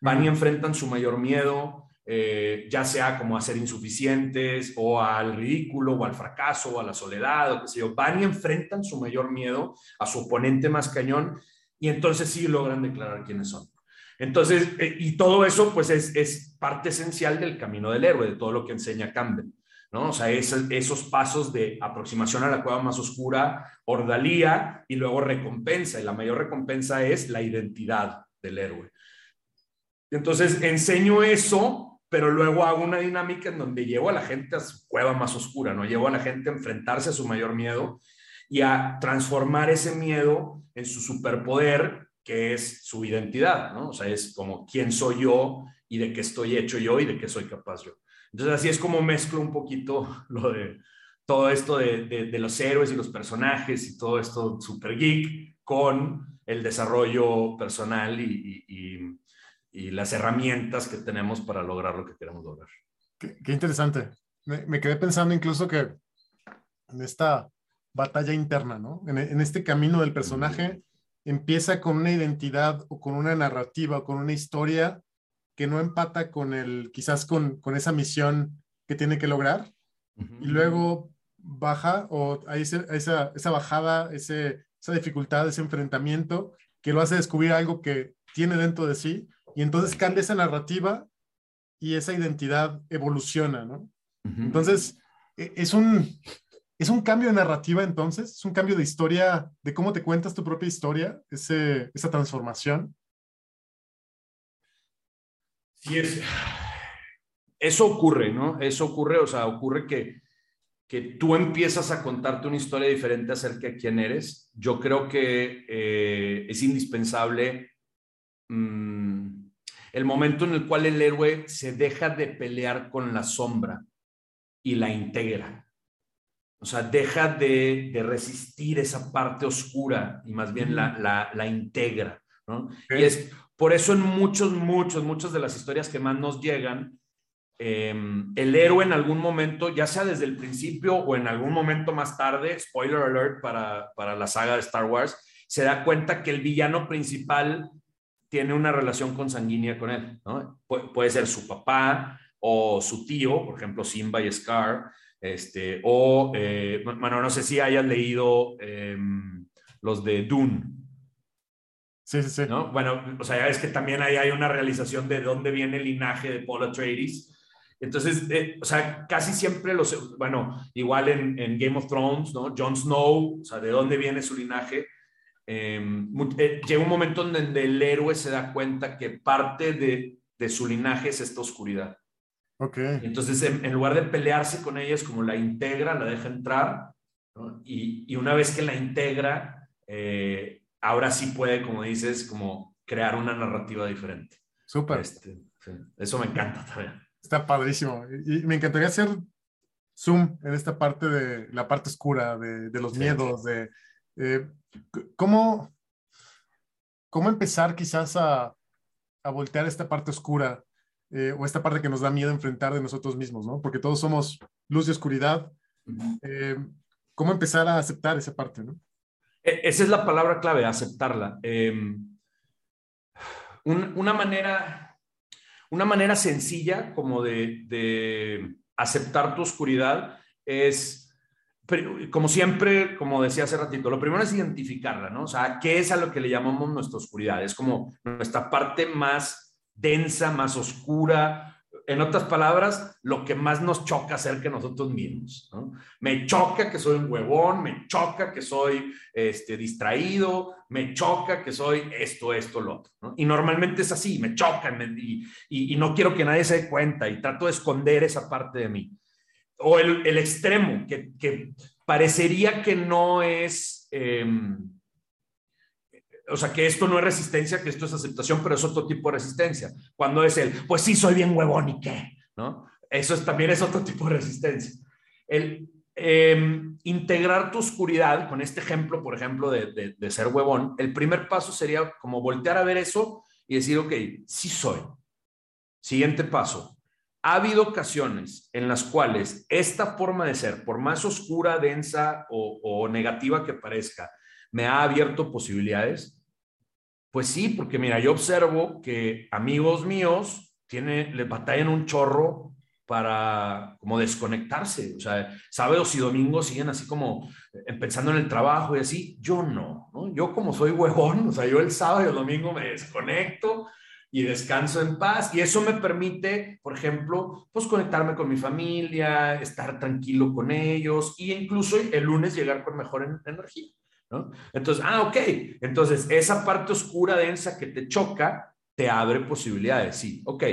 Van y enfrentan su mayor miedo, eh, ya sea como a ser insuficientes o al ridículo o al fracaso o a la soledad o qué sé yo. Van y enfrentan su mayor miedo a su oponente más cañón y entonces sí logran declarar quiénes son. Entonces, eh, y todo eso pues es, es parte esencial del camino del héroe, de todo lo que enseña Campbell. ¿No? O sea, esos pasos de aproximación a la cueva más oscura, ordalía y luego recompensa. Y la mayor recompensa es la identidad del héroe. Entonces, enseño eso, pero luego hago una dinámica en donde llevo a la gente a su cueva más oscura, ¿no? Llevo a la gente a enfrentarse a su mayor miedo y a transformar ese miedo en su superpoder, que es su identidad, ¿no? O sea, es como quién soy yo y de qué estoy hecho yo y de qué soy capaz yo. Entonces así es como mezclo un poquito *laughs* lo de todo esto de, de, los héroes y los personajes y todo esto super geek con el desarrollo personal y, y, y, las herramientas que tenemos para lograr lo que queremos lograr. Qué, qué interesante. Me, me, quedé pensando incluso que en esta batalla interna, ¿no? En, en este camino del personaje empieza con una identidad o con una narrativa o con una historia que no empata con el, quizás con, con esa misión que tiene que lograr, y luego baja o hay esa, esa bajada, ese, esa dificultad, ese enfrentamiento que lo hace descubrir algo que tiene dentro de sí, y entonces cambia esa narrativa y esa identidad evoluciona, ¿no? Entonces, e, es un, ¿Es un cambio de narrativa entonces? ¿Es un cambio de historia, de cómo te cuentas tu propia historia, ese, esa transformación? Sí, es, eso ocurre, ¿no? Eso ocurre, o sea, ocurre que, que tú empiezas a contarte una historia diferente acerca de quién eres. Yo creo que eh, es indispensable mm, el momento en el cual el héroe se deja de pelear con la sombra y la integra. O sea, deja de, resistir esa parte oscura y más bien la, la, integra. ¿no? Y es por eso en muchos, muchos, muchas de las historias que más nos llegan, em, el héroe en algún momento, ya sea desde el principio o en algún momento más tarde, spoiler alert para, para la saga de Star Wars, se da cuenta que el villano principal tiene una relación consanguínea con él. ¿no? puede ser su papá o su tío, por ejemplo, Simba y Scar, este, o, eh, bueno, no sé si hayas leído em, los de Dune. Sí, sí, sí. ¿no? Bueno, o sea, ya ves que también ahí hay una realización de dónde viene el linaje de Paul Atreides. Entonces, eh, o sea, casi siempre los, bueno, igual en, en, Game of Thrones, ¿no? Jon Snow, o sea, de dónde viene su linaje. Em, eh, llega un momento en donde el héroe se da cuenta que parte de, de su linaje es esta oscuridad. Entonces, en, lugar de pelearse con ella, es como la integra, la deja entrar, y, una vez que la integra, eh, ahora sí puede, como dices, como crear una narrativa diferente. Súper. Este, eso me encanta también. Está padrísimo. Y me encantaría hacer zoom en esta parte de la parte oscura, de, los miedos, de eh, cómo, cómo empezar quizás a, a voltear esta parte oscura eh, o esta parte que nos da miedo enfrentar de nosotros mismos, ¿no? Porque todos somos luz y oscuridad. Eh, ¿Cómo empezar a aceptar esa parte, no? E, esa es la palabra clave, aceptarla. Em, una, manera, una manera sencilla como de, de aceptar tu oscuridad es, como siempre, como decía hace ratito, lo primero es identificarla, ¿no? O sea, ¿qué es a lo que le llamamos nuestra oscuridad? Es como nuestra parte más densa, más oscura. En otras palabras, lo que más nos choca hacer que nosotros mismos. Me choca que soy un huevón, me choca que soy este, distraído, me choca que soy esto, esto, lo otro. Y normalmente es así, me choca y, no quiero que nadie se dé cuenta y trato de esconder esa parte de mí. O el, extremo, que, parecería que no es... Em, o sea, que esto no es resistencia, que esto es aceptación, pero es otro tipo de resistencia. Cuando es el, pues sí, soy bien huevón y qué, ¿no? Eso es, también es otro tipo de resistencia. El em, integrar tu oscuridad, con este ejemplo, por ejemplo, de, de, ser huevón, el primer paso sería como voltear a ver eso y decir, ok, sí soy. Siguiente paso. Ha habido ocasiones en las cuales esta forma de ser, por más oscura, densa o, o negativa que parezca, me ha abierto posibilidades? Pues sí, porque mira, yo observo que amigos míos tiene, les batallan un chorro para como desconectarse, o sea, sábados y domingos siguen así como eh, pensando en el trabajo y así, yo no, ¿no? Yo como soy huevón, o sea, yo el sábado y el domingo me desconecto y descanso en paz y eso me permite, por ejemplo, pues conectarme con mi familia, estar tranquilo con ellos e incluso el lunes llegar con mejor energía. Entonces, ah, ok. Entonces, esa parte oscura, densa que te choca, te abre posibilidades. Sí, ok.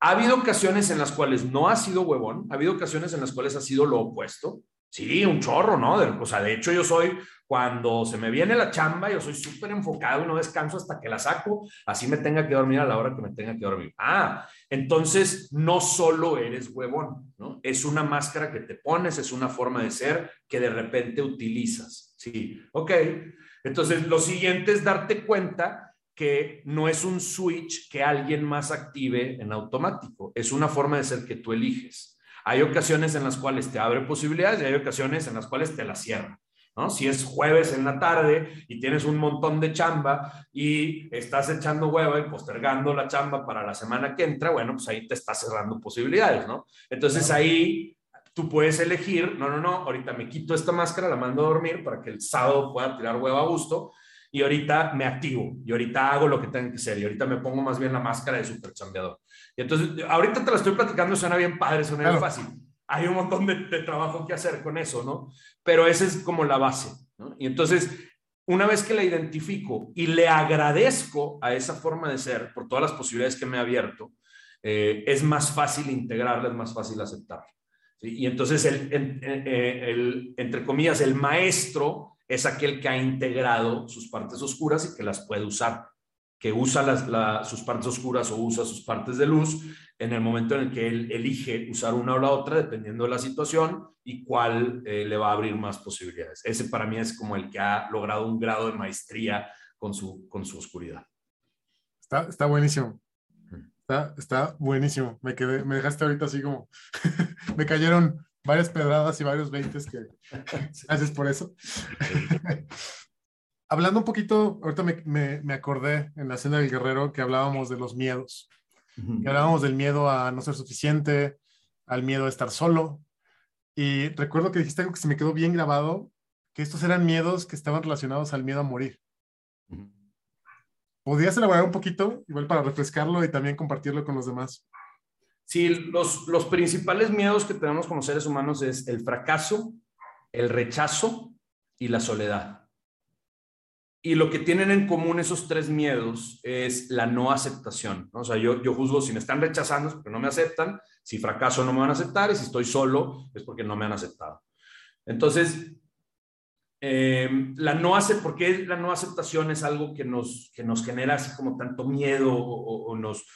Ha habido ocasiones en las cuales no ha sido huevón, ha habido ocasiones en las cuales ha sido lo opuesto. Sí, un chorro, ¿no? o sea, de hecho yo soy, cuando se me viene la chamba, yo soy súper enfocado y no descanso hasta que la saco, así me tenga que dormir a la hora que me tenga que dormir. Ah, entonces no solo eres huevón, ¿no? Es una máscara que te pones, es una forma de ser que de repente utilizas. Sí, ok. Entonces, lo siguiente es darte cuenta que no es un switch que alguien más active en automático, es una forma de ser que tú eliges. Hay ocasiones en las cuales te abre posibilidades y hay ocasiones en las cuales te la cierra. ¿no? Si es jueves en la tarde y tienes un montón de chamba y estás echando huevo y postergando la chamba para la semana que entra, bueno, pues ahí te está cerrando posibilidades, ¿no? Entonces ahí tú puedes elegir, no, no, no, ahorita me quito esta máscara, la mando a dormir para que el sábado pueda tirar huevo a gusto y ahorita me activo y ahorita hago lo que tenga que ser y ahorita me pongo más bien la máscara de super chambeador. Y entonces, ahorita te la estoy platicando, suena bien padre, suena bien fácil. hay un montón de, trabajo que hacer con eso, ¿no? Pero esa es como la base, ¿no? Y entonces, una vez que la identifico y le agradezco a esa forma de ser por todas las posibilidades que me ha abierto, eh, es más fácil integrarla, es más fácil aceptarla. Y entonces, el, el, entre comillas, el maestro es aquel que ha integrado sus partes oscuras y que las puede usar que usa sus partes oscuras o usa sus partes de luz en el momento en el que él elige usar una o la otra, dependiendo de la situación y cuál eh, le va a abrir más posibilidades. Ese para mí es como el que ha logrado un grado de maestría con su, con su oscuridad. Está, está buenísimo. Está, está buenísimo. Me, quedé, me dejaste ahorita así como, *laughs* me cayeron varias pedradas y varios veintes que *laughs* gracias por eso *laughs* hablando un poquito, ahorita me, acordé en la escena del guerrero que hablábamos de los miedos. Que hablábamos del miedo a no ser suficiente, al miedo a estar solo. Y recuerdo que dijiste algo que se me quedó bien grabado, que estos eran miedos que estaban relacionados al miedo a morir. ¿Podrías elaborar un poquito, igual para refrescarlo y también compartirlo con los demás? Sí, los, los principales miedos que tenemos como seres humanos es el fracaso, el rechazo y la soledad. Y lo que tienen en común esos tres miedos es la no aceptación. O sea, yo, yo juzgo si me están rechazando es porque no me aceptan, si fracaso no me van a aceptar y si estoy solo es porque no me han aceptado. Entonces, em, la no hace, porque la no aceptación es algo que nos, que nos genera así como tanto miedo o, nos,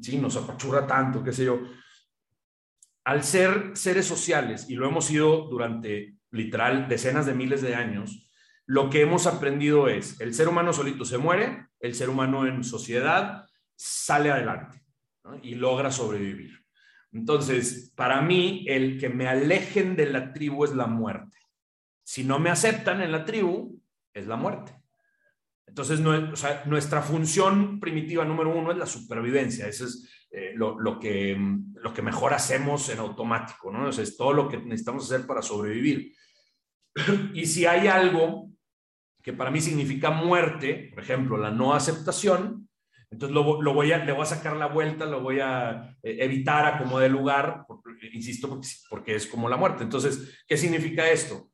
sí, nos apachurra tanto, qué sé yo. Al ser seres sociales, y lo hemos sido durante literal decenas de miles de años, lo que hemos aprendido es, el ser humano solito se muere, el ser humano en sociedad sale adelante y logra sobrevivir. Entonces, para mí, el que me alejen de la tribu es la muerte. Si no me aceptan en la tribu, es la muerte. Entonces, nuestra función primitiva número uno es la supervivencia. Eso es eh, lo, que, lo que mejor hacemos en automático, ¿no? es todo lo que necesitamos hacer para sobrevivir. *clears throat* Y si hay algo que para mí significa muerte, por ejemplo, la no aceptación, entonces lo, voy a, le voy a sacar la vuelta, lo voy a eh, evitar a como de lugar, insisto, porque, porque es como la muerte. Entonces, ¿qué significa esto?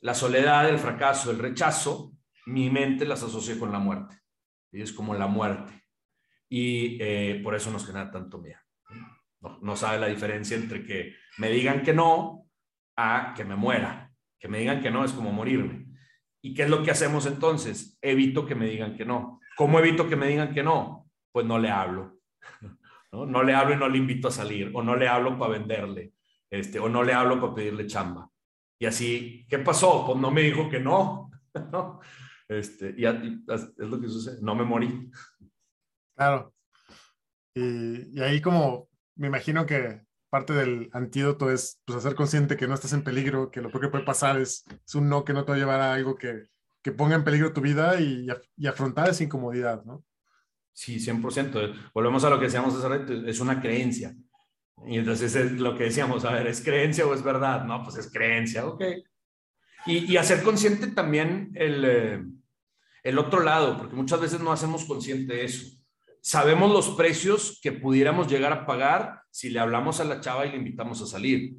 La soledad, el fracaso, el rechazo, mi mente las asocia con la muerte. Y es como la muerte. Y eh, por eso nos genera tanto miedo. No, sabe la diferencia entre que me digan que no a que me muera. Que me digan que no es como morirme. ¿Y qué es lo que hacemos entonces? Evito que me digan que no. ¿Cómo evito que me digan que no? Pues no le hablo. *laughs* ¿no? le hablo y no le invito a salir, o no le hablo para venderle, este, o no le hablo para pedirle chamba. Y así, ¿qué pasó? Pues no me dijo que no. *laughs* Este, y, es lo que sucede, no me morí. Claro. Y, y ahí como me imagino que parte del antídoto es pues, hacer consciente que no estás en peligro, que lo que puede pasar es, un no que no te va a llevar a algo que, que ponga en peligro tu vida y, y, afrontar esa incomodidad, ¿no? Sí, 100%. Volvemos a lo que decíamos hace rato, es una creencia. Y entonces es lo que decíamos, a ver, ¿es creencia o es verdad? No, pues es creencia, ok. Y, y hacer consciente también el, eh, el otro lado, porque muchas veces no hacemos consciente eso sabemos los precios que pudiéramos llegar a pagar si le hablamos a la chava y le invitamos a salir.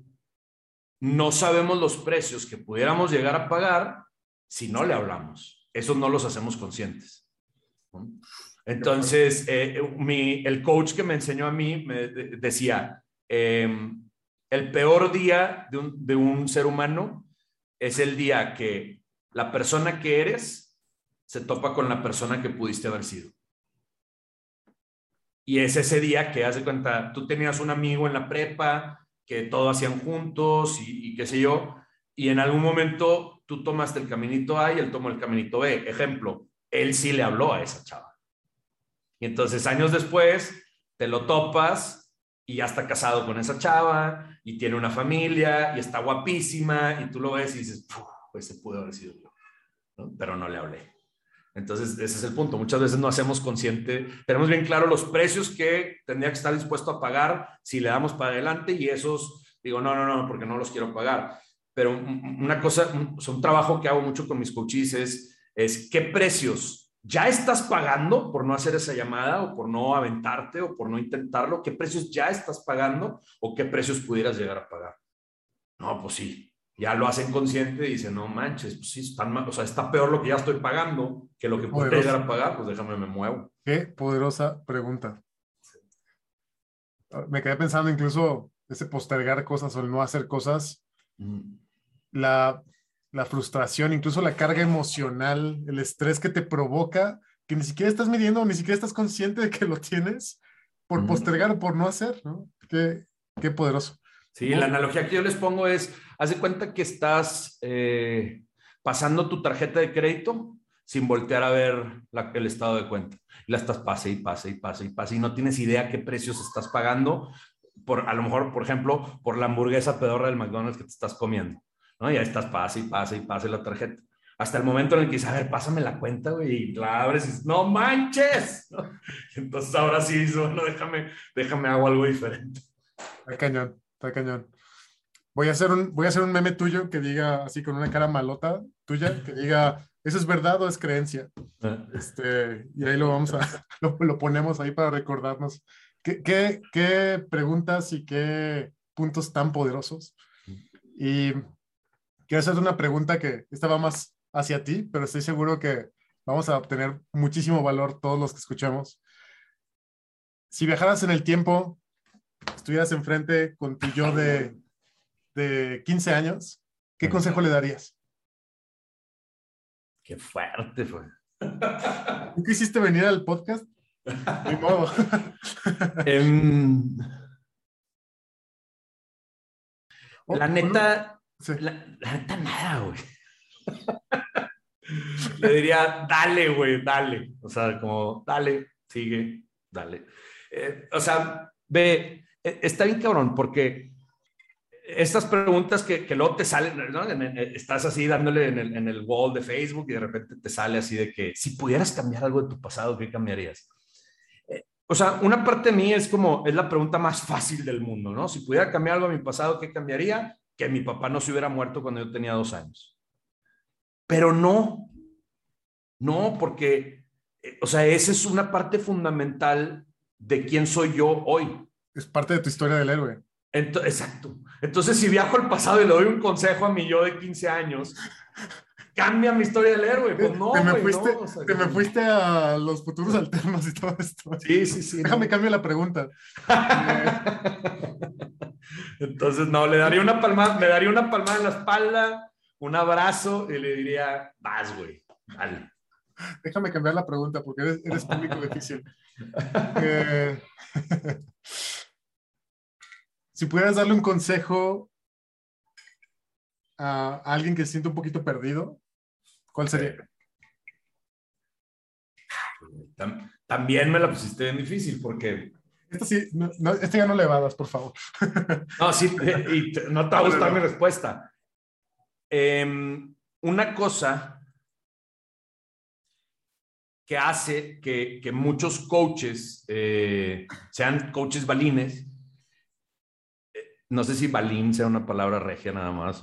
No sabemos los precios que pudiéramos llegar a pagar si no le hablamos. Eso no los hacemos conscientes. Entonces, eh, el coach que me enseñó a mí me decía, em, el peor día de un, de un ser humano es el día que la persona que eres se topa con la persona que pudiste haber sido. Y es ese día que hace cuenta, tú tenías un amigo en la prepa, que todo hacían juntos y, qué sé yo, y en algún momento tú tomaste el caminito A y él tomó el caminito B. Ejemplo, él sí le habló a esa chava. Y entonces años después te lo topas y ya está casado con esa chava y tiene una familia y está guapísima y tú lo ves y dices, pues se pudo haber sido yo, pero no le hablé. Entonces, ese es el punto. Muchas veces no hacemos consciente, tenemos bien claro los precios que tendría que estar dispuesto a pagar si le damos para adelante y esos, digo, no, no, no, porque no los quiero pagar. Pero una cosa, un, un trabajo que hago mucho con mis coaches es, es qué precios ya estás pagando por no hacer esa llamada o por no aventarte o por no intentarlo, qué precios ya estás pagando o qué precios pudieras llegar a pagar. No, pues sí, ya lo hacen consciente y dicen, no manches, pues sí, están o sea, está peor lo que ya estoy pagando que lo que podría llegar a pagar, pues déjame, me muevo. Qué poderosa pregunta. Me quedé pensando incluso ese postergar cosas o el no hacer cosas, la, la frustración, incluso la carga emocional, el estrés que te provoca, que ni siquiera estás midiendo, ni siquiera estás consciente de que lo tienes por postergar o por no hacer, ¿no? Qué, qué poderoso. Sí, la analogía que yo les pongo es, haz de cuenta que estás eh, pasando tu tarjeta de crédito sin voltear a ver el estado de cuenta. Y la estás pase y pase y pase y pase y no tienes idea qué precios estás pagando por, a lo mejor, por ejemplo, por la hamburguesa pedorra del McDonald's que te estás comiendo, ¿no? Ya estás pase y pase y pase la tarjeta. Hasta el momento en el que dices, a ver, pásame la cuenta, güey, y la abres y dices, no manches. *laughs* Entonces ahora sí dices, bueno, déjame, déjame hago algo diferente. Está cañón, está cañón. Voy a, hacer un, voy a hacer un meme tuyo que diga, así con una cara malota tuya, que diga, ¿eso es verdad o es creencia? Ah. Este, y ahí lo vamos a, *laughs* lo, lo ponemos ahí para recordarnos ¿Qué, qué, preguntas y qué puntos tan poderosos? Y quiero hacerte una pregunta que estaba más hacia ti, pero estoy seguro que vamos a obtener muchísimo valor todos los que escuchamos. Si viajaras en el tiempo, estuvieras enfrente con tu yo de, de 15 años, ¿qué consejo le darías? Qué fuerte fue. ¿Tú quisiste venir al podcast? *laughs* Em, oh, la neta, la, neta nada, güey. *laughs* Le diría, dale, güey, dale. O sea, como, dale, sigue, dale. Eh, o sea, ve, e, está bien cabrón, porque estas preguntas que, que luego te salen, ¿no? estás así dándole en el, en el wall de Facebook y de repente te sale así de que si pudieras cambiar algo de tu pasado, ¿qué cambiarías? O sea, una parte de mí es como, es la pregunta más fácil del mundo, ¿no? Si pudiera cambiar algo de mi pasado, ¿qué cambiaría? Que mi papá no se hubiera muerto cuando yo tenía dos años. Pero no, no, porque, eh, o sea, esa es una parte fundamental de quién soy yo hoy. Es parte de tu historia del héroe. exacto. Entonces, si viajo al pasado y le doy un consejo a mi yo de 15 años, cambia mi historia del héroe. Pues no, te me, fuiste, te me fuiste a los futuros alternos y todo esto. Sí, sí, sí. Déjame cambiar la pregunta. *laughs* Entonces, no, le daría una palmada, me daría una palmada en la espalda, un abrazo y le diría, vas, güey, dale. Déjame cambiar la pregunta porque eres, eres público difícil. *laughs* Eh, si pudieras darle un consejo a alguien que se siente un poquito perdido, ¿cuál sería? También me la pusiste bien difícil porque... Esta sí, no, este ya no le vadas, por favor. *laughs* No, sí, y no te va a gustar mi respuesta. Em, una cosa que hace que, que muchos coaches eh, sean coaches balines no sé si balín sea una palabra regia nada más.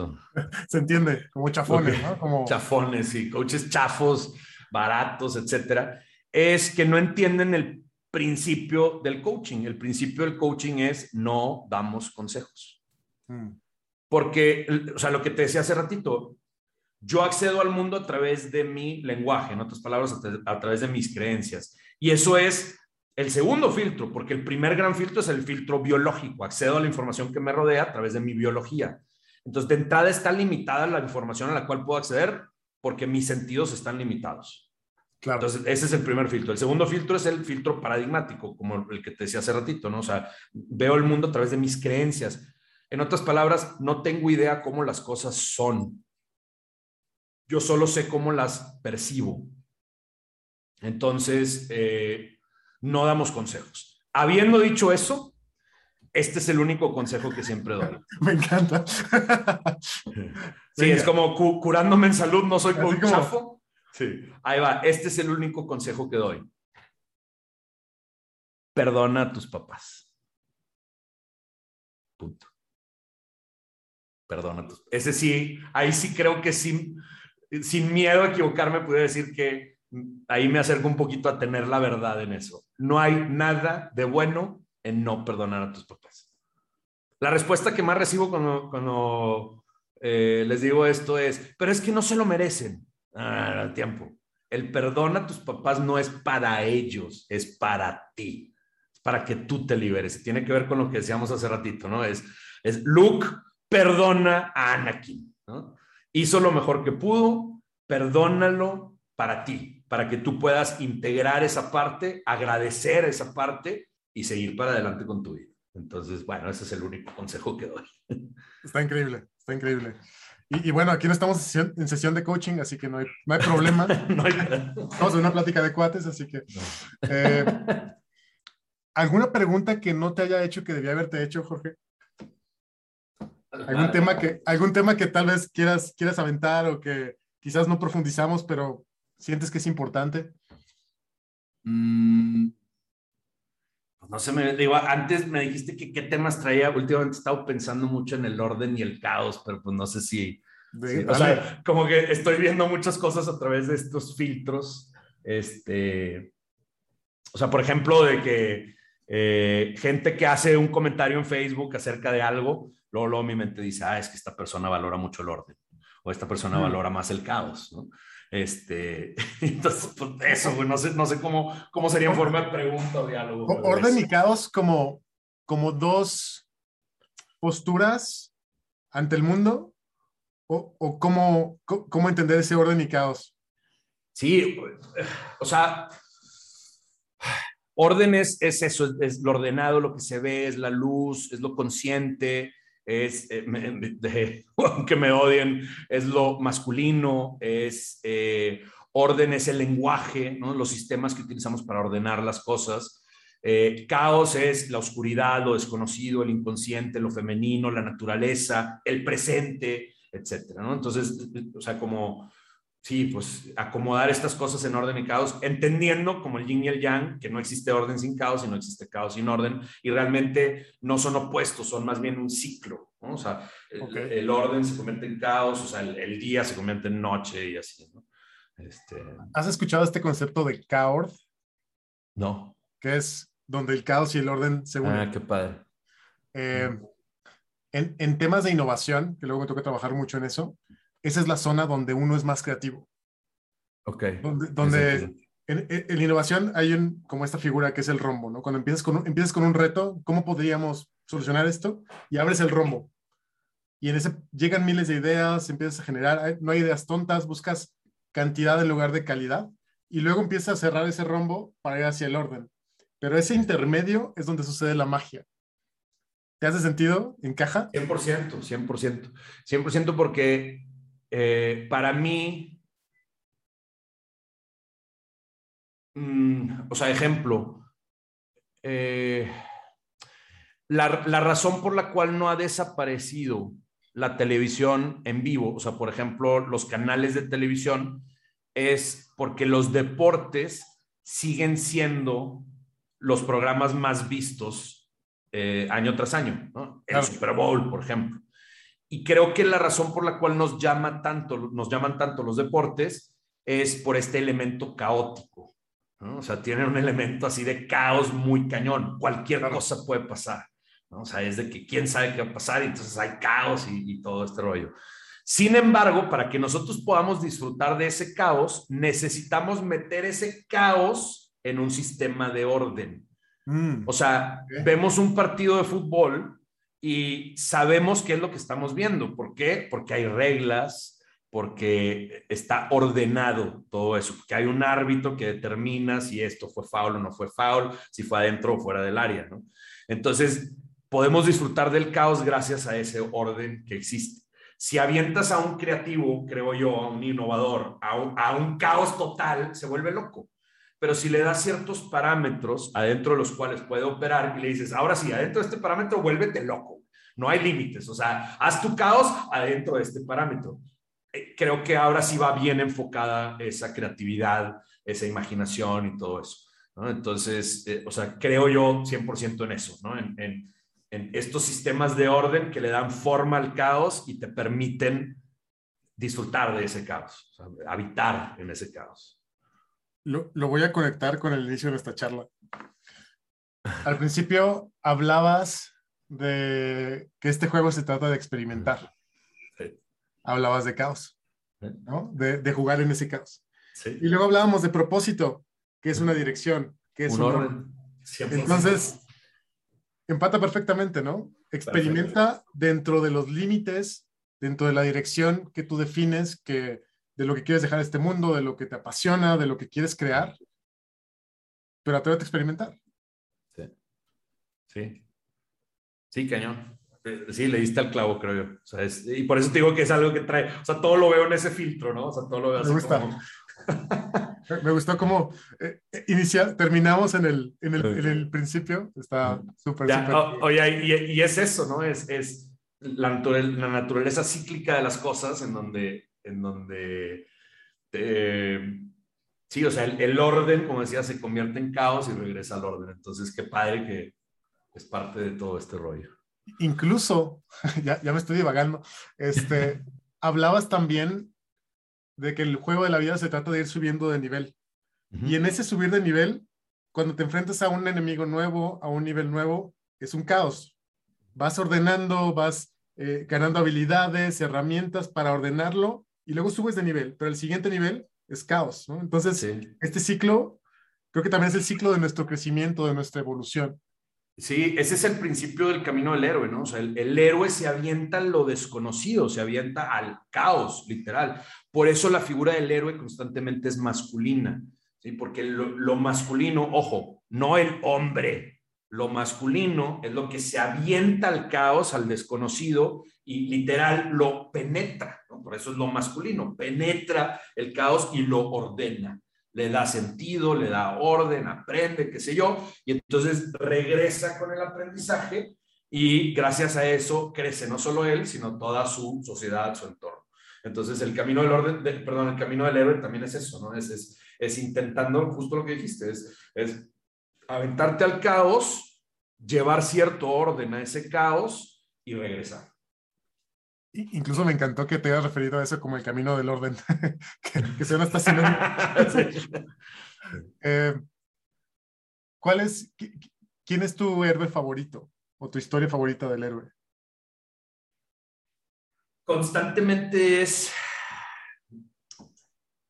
Se entiende, como chafones, ¿no? Como... Chafones, sí, coaches chafos, baratos, etcétera. Es que no entienden el principio del coaching. El principio del coaching es no damos consejos. Mm. Porque, o sea, lo que te decía hace ratito, yo accedo al mundo a través de mi lenguaje, en otras palabras, a través de mis creencias. Y eso es el segundo filtro, porque el primer gran filtro es el filtro biológico. Accedo a la información que me rodea a través de mi biología. Entonces, de entrada está limitada la información a la cual puedo acceder porque mis sentidos están limitados. Claro. Entonces, ese es el primer filtro. El segundo filtro es el filtro paradigmático, como el que te decía hace ratito, ¿no? O sea, veo el mundo a través de mis creencias. En otras palabras, no tengo idea cómo las cosas son. Yo solo sé cómo las percibo. Entonces, eh, no damos consejos. Habiendo dicho eso, este es el único consejo que siempre doy. *laughs* Me encanta. Sí, es como curándome en salud, no soy un chafo. Sí, ahí va. Este es el único consejo que doy. Perdona a tus papás. Punto. Perdona a tus. Ese sí, ahí sí creo que sin, sin miedo a equivocarme, pude decir que ahí me acerco un poquito a tener la verdad en eso. No hay nada de bueno en no perdonar a tus papás. La respuesta que más recibo cuando, cuando eh, les digo esto es, pero es que no se lo merecen. Ah, tiempo. El perdón a tus papás no es para ellos, es para ti, es para que tú te liberes. Tiene que ver con lo que decíamos hace ratito, ¿no? Es, es Luke perdona a Anakin, ¿no? Hizo lo mejor que pudo, perdónalo para ti, para que tú puedas integrar esa parte, agradecer esa parte y seguir para adelante con tu vida. Entonces, bueno, ese es el único consejo que doy. Está increíble, está increíble. Y, bueno, aquí no estamos en sesión, de coaching, así que no hay, no hay problema. *laughs* no hay... Estamos en una plática de cuates, así que... Eh, ¿Alguna pregunta que no te haya hecho que debía haberte hecho, Jorge? ¿Algún tema que, algún tema que tal vez quieras, quieras aventar o que quizás no profundizamos, pero sientes que es importante? Mm, no sé, me digo, antes me dijiste que qué temas traía. Últimamente he estado pensando mucho en el orden y el caos, pero pues no sé si. o sea, como que estoy viendo muchas cosas a través de estos filtros. Este. O sea, por ejemplo, de que eh, gente que hace un comentario en Facebook acerca de algo, luego, luego mi mente dice, ah, es que esta persona valora mucho el orden, o esta persona valora más el caos, ¿no? Este, *laughs* entonces, pues eso, no sé, no sé cómo, cómo sería en forma de pregunta o diálogo. Orden y caos como, como dos posturas ante el mundo, o, o cómo, cómo entender ese orden y caos. Sí, o sea, orden es, es eso, es lo ordenado, lo que se ve, es la luz, es lo consciente, es, eh, *laughs* aunque me odien, es lo masculino, es eh, orden, es el lenguaje, ¿no? los sistemas que utilizamos para ordenar las cosas. Eh, caos es la oscuridad, lo desconocido, el inconsciente, lo femenino, la naturaleza, el presente, etcétera, ¿no? Entonces, o sea, como sí, pues acomodar estas cosas en orden y caos, entendiendo como el yin y el yang, que no existe orden sin caos y no existe caos sin orden, y realmente no son opuestos, son más bien un ciclo, ¿no? O sea, el, orden se convierte en caos, o sea, el, día se convierte en noche y así, ¿no? Este... ¿Has escuchado este concepto de caos? No. Que es donde el caos y el orden se unen. Ah, qué padre. Eh, en, en temas de innovación, que luego me toca trabajar mucho en eso, esa es la zona donde uno es más creativo. Ok. Donde, en, la innovación hay un, como esta figura que es el rombo, ¿no? Cuando empiezas con, un, empiezas con un reto, ¿cómo podríamos solucionar esto? Y abres el rombo. Y en ese llegan miles de ideas, empiezas a generar, no hay ideas tontas, buscas cantidad en lugar de calidad. Y luego empiezas a cerrar ese rombo para ir hacia el orden. Pero ese intermedio es donde sucede la magia. ¿Te hace sentido? ¿Encaja? 100%, 100%. 100% porque eh, para mí, mm, o sea, ejemplo, eh, la, la, razón por la cual no ha desaparecido la televisión en vivo, o sea, por ejemplo, los canales de televisión, es porque los deportes siguen siendo los programas más vistos eh, año tras año, ¿no? El Super Bowl, por ejemplo. Y creo que la razón por la cual nos, llama tanto, nos llaman tanto los deportes es por este elemento caótico. O sea, tienen un elemento así de caos muy cañón. Cualquier cosa puede pasar. ¿no? O sea, es de que quién sabe qué va a pasar y entonces hay caos y, y todo este rollo. Sin embargo, para que nosotros podamos disfrutar de ese caos, necesitamos meter ese caos en un sistema de orden. Mm. O sea, vemos un partido de fútbol y sabemos qué es lo que estamos viendo. ¿Por qué? Porque hay reglas, porque está ordenado todo eso, porque hay un árbitro que determina si esto fue foul o no fue foul, si fue adentro o fuera del área, ¿no? Entonces, podemos disfrutar del caos gracias a ese orden que existe. Si avientas a un creativo, creo yo, a un innovador, a un, a un caos total, se vuelve loco pero si le das ciertos parámetros adentro de los cuales puede operar y le dices, ahora sí, adentro de este parámetro, vuélvete loco. No hay límites, o sea, haz tu caos adentro de este parámetro. Eh, creo que ahora sí va bien enfocada esa creatividad, esa imaginación y todo eso. Entonces, eh, o sea, creo yo 100% en eso, ¿no? En, en, estos sistemas de orden que le dan forma al caos y te permiten disfrutar de ese caos, habitar en ese caos. Lo, voy a conectar con el inicio de esta charla. Al principio hablabas de que este juego se trata de experimentar. Hablabas de caos, ¿no? De, jugar en ese caos. Y luego hablábamos de propósito, que es una dirección, que es un, orden. Entonces, empata perfectamente, ¿no? Experimenta dentro de los límites, dentro de la dirección que tú defines, que de lo que quieres dejar este mundo, de lo que te apasiona, de lo que quieres crear, pero atrévete a experimentar. Sí. Sí. Sí, cañón. Sí, le diste al clavo, creo yo. O sea, y por eso te digo que es algo que trae, o sea, todo lo veo en ese filtro, ¿no? O sea, todo lo veo así Me gusta. Como... *laughs* Me gustó como eh, eh, inicial, terminamos en el, en el, en el principio, está súper, súper. Oye, y, y, es eso, ¿no? Es, es la, naturaleza, la naturaleza cíclica de las cosas en donde, en donde sí, o sea, el, el, orden, como decía, se convierte en caos y regresa al orden. Entonces, qué padre que es parte de todo este rollo. Incluso, *laughs* ya, ya me estoy divagando, este, *laughs* hablabas también de que el juego de la vida se trata de ir subiendo de nivel. Y en ese subir de nivel, cuando te enfrentas a un enemigo nuevo, a un nivel nuevo, es un caos. Vas ordenando, vas eh, ganando habilidades, herramientas para ordenarlo y luego subes de nivel, pero el siguiente nivel es caos, ¿no? Entonces, este ciclo creo que también es el ciclo de nuestro crecimiento, de nuestra evolución. Sí, ese es el principio del camino del héroe, ¿no? O sea, el, héroe se avienta a lo desconocido, se avienta al caos, literal. Por eso la figura del héroe constantemente es masculina, ¿sí? Porque lo, masculino, ojo, no el hombre, lo masculino es lo que se avienta al caos, al desconocido, y literal lo penetra. Por eso es lo masculino, penetra el caos y lo ordena le da sentido, le da orden, aprende, qué sé yo, y entonces regresa con el aprendizaje y gracias a eso crece no solo él, sino toda su sociedad, su entorno. Entonces el camino del orden, perdón, el camino del héroe también es eso, ¿no? Es, es, es intentando justo lo que dijiste, es aventarte al caos, llevar cierto orden a ese caos y regresar. Incluso me encantó que te hayas referido a eso como el camino del orden, *laughs* que, que está haciendo. *laughs* Eh, ¿Cuál es, quién es tu héroe favorito o tu historia favorita del héroe? Constantemente es,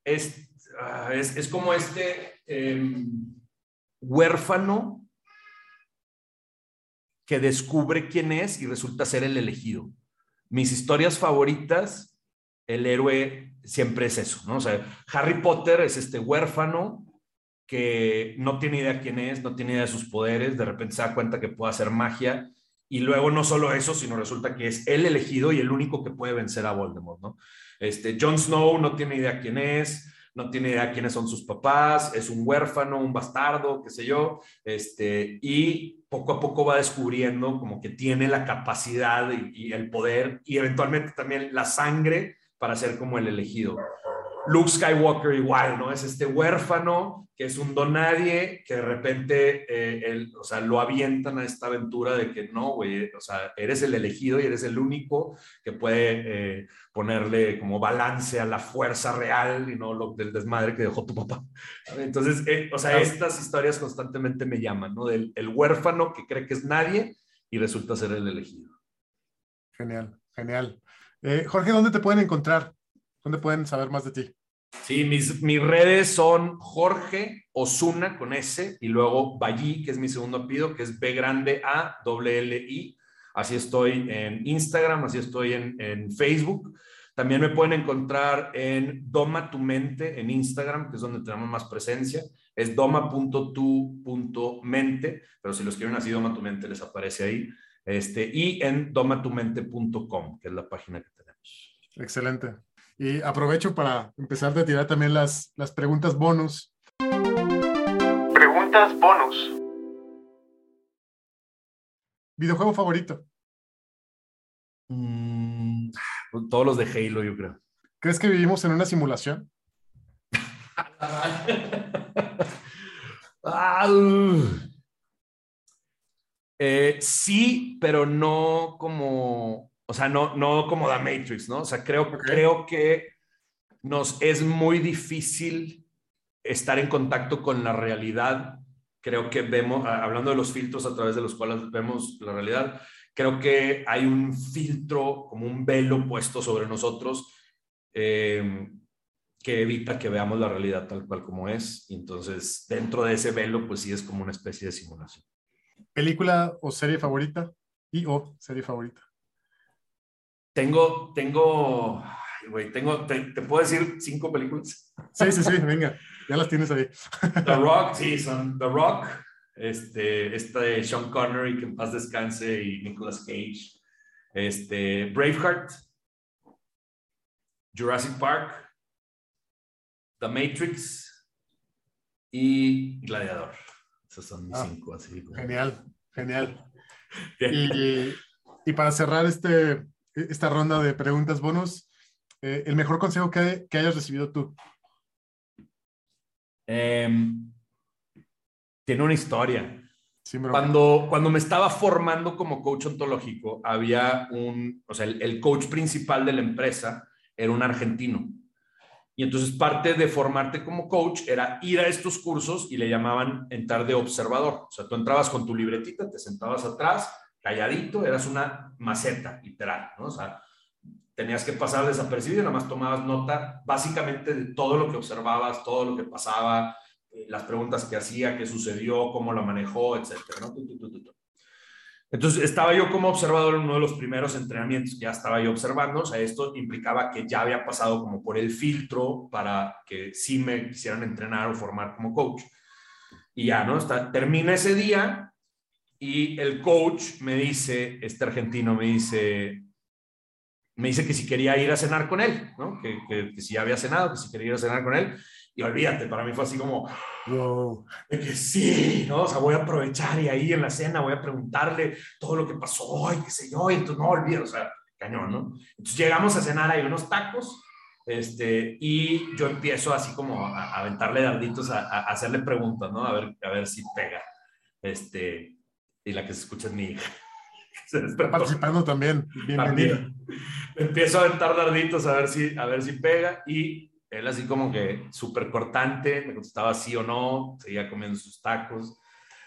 es, ah, es, como este em, huérfano que descubre quién es y resulta ser el elegido mis historias favoritas, el héroe siempre es eso, ¿no? O sea, Harry Potter es este huérfano que no tiene idea quién es, no tiene idea de sus poderes, de repente se da cuenta que puede hacer magia y luego no solo eso, sino resulta que es el elegido y el único que puede vencer a Voldemort, ¿no? Este, Jon Snow no tiene idea quién es, no tiene idea quiénes son sus papás, es un huérfano, un bastardo, qué sé yo, este, y poco a poco va descubriendo como que tiene la capacidad y, el poder y eventualmente también la sangre para ser como el elegido. Luke Skywalker igual, ¿no? Es este huérfano que es un don nadie, que de repente, eh, o sea, lo avientan a esta aventura de que no, güey, o sea, eres el elegido y eres el único que puede eh, ponerle como balance a la fuerza real y no lo del desmadre que dejó tu papá. Entonces, eh, o sea, estas historias constantemente me llaman, ¿no? Del el huérfano que cree que es nadie y resulta ser el elegido. Genial, genial. Jorge, ¿dónde te pueden encontrar? ¿Dónde pueden saber más de ti? Sí, mis, mis redes son Jorge Osuna con S y luego Ballí, que es mi segundo apellido, que es B grande A W L I. Así estoy en Instagram, así estoy en, en Facebook. También me pueden encontrar en Doma tu mente en Instagram, que es donde tenemos más presencia. Es doma.tu.mente, pero si lo escriben así, Doma tu mente les aparece ahí. Este, y en domatumente.com, que es la página que tenemos. Excelente. Y aprovecho para empezar a tirar también las, las preguntas bonus. Preguntas bonus. ¿Videojuego favorito? Mm, todos los de Halo, yo creo. ¿Crees que vivimos en una simulación? *laughs* Ah, eh, sí, pero no como o sea, no, no como The Matrix, ¿no? O sea, creo, creo que nos es muy difícil estar en contacto con la realidad. Creo que vemos, hablando de los filtros a través de los cuales vemos la realidad, creo que hay un filtro, como un velo puesto sobre nosotros eh, que evita que veamos la realidad tal cual como es. Y entonces, dentro de ese velo, pues sí es como una especie de simulación. ¿Película o serie favorita? Y o serie favorita. Tengo, tengo, güey, tengo, te, puedo decir cinco películas. Sí, sí, sí, venga, ya las tienes ahí. The Rock, sí, son The Rock, este, esta de Sean Connery, que en paz descanse, y Nicolas Cage, este, Braveheart, Jurassic Park, The Matrix y Gladiador. Esos son mis ah, cinco, así. Genial, genial. *laughs* Y, y, para cerrar este, esta ronda de preguntas bonus, eh, el mejor consejo que, que hayas recibido tú. Em, tiene una historia. cuando, cuando me estaba formando como coach ontológico, había un, o sea, el, coach principal de la empresa era un argentino. Y entonces parte de formarte como coach era ir a estos cursos y le llamaban entrar de observador. O sea, tú entrabas con tu libretita, te sentabas atrás, calladito, eras una maceta, literal, ¿no? O sea, tenías que pasar desapercibido nada más tomabas nota básicamente de todo lo que observabas, todo lo que pasaba, eh, las preguntas que hacía, qué sucedió, cómo lo manejó, etcétera, ¿no? Entonces, estaba yo como observador en uno de los primeros entrenamientos, ya estaba yo observando, o sea, esto implicaba que ya había pasado como por el filtro para que sí me quisieran entrenar o formar como coach. Y ya, ¿no? Está, termina ese día y el coach me dice, este argentino me dice, me dice que si quería ir a cenar con él, ¿no? Que, que, si ya había cenado, que si quería ir a cenar con él. Y olvídate, para mí fue así como, wow, de que sí, ¿no? O sea, voy a aprovechar y ahí en la cena voy a preguntarle todo lo que pasó y qué sé yo, y entonces no olvido, o sea, cañón, ¿no? Entonces llegamos a cenar ahí unos tacos, este, y yo empiezo así como a, aventarle darditos, a, a, hacerle preguntas, ¿no? A ver, a ver si pega. Este, y la que se escucha es mi hija. *laughs* Está participando también. Bienvenido. Empiezo a aventar darditos a ver si, a ver si pega y él así como que súper cortante, me contestaba sí o no, seguía comiendo sus tacos.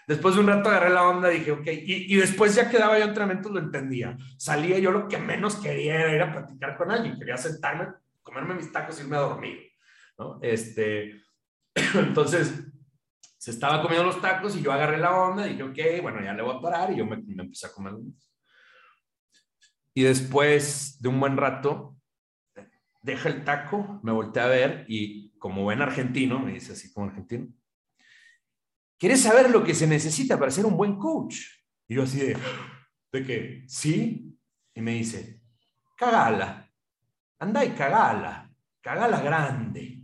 Después de un rato agarré la onda, dije, ok, y, y después ya quedaba yo entrenamiento, lo entendía. Salía yo lo que menos quería era ir a platicar con alguien, quería sentarme, comerme mis tacos y irme a dormir, ¿no? Este, *clears throat* entonces, se estaba comiendo los tacos y yo agarré la onda y dije, ok, bueno, ya le voy a parar y yo me, empecé a comer. Y después de un buen rato, deja el taco, me volteé a ver y como buen argentino, me dice así como argentino, ¿quieres saber lo que se necesita para ser un buen coach? Y yo así de, ¿de qué? ¿Sí? Y me dice, cagala, anda y cagala, cagala grande.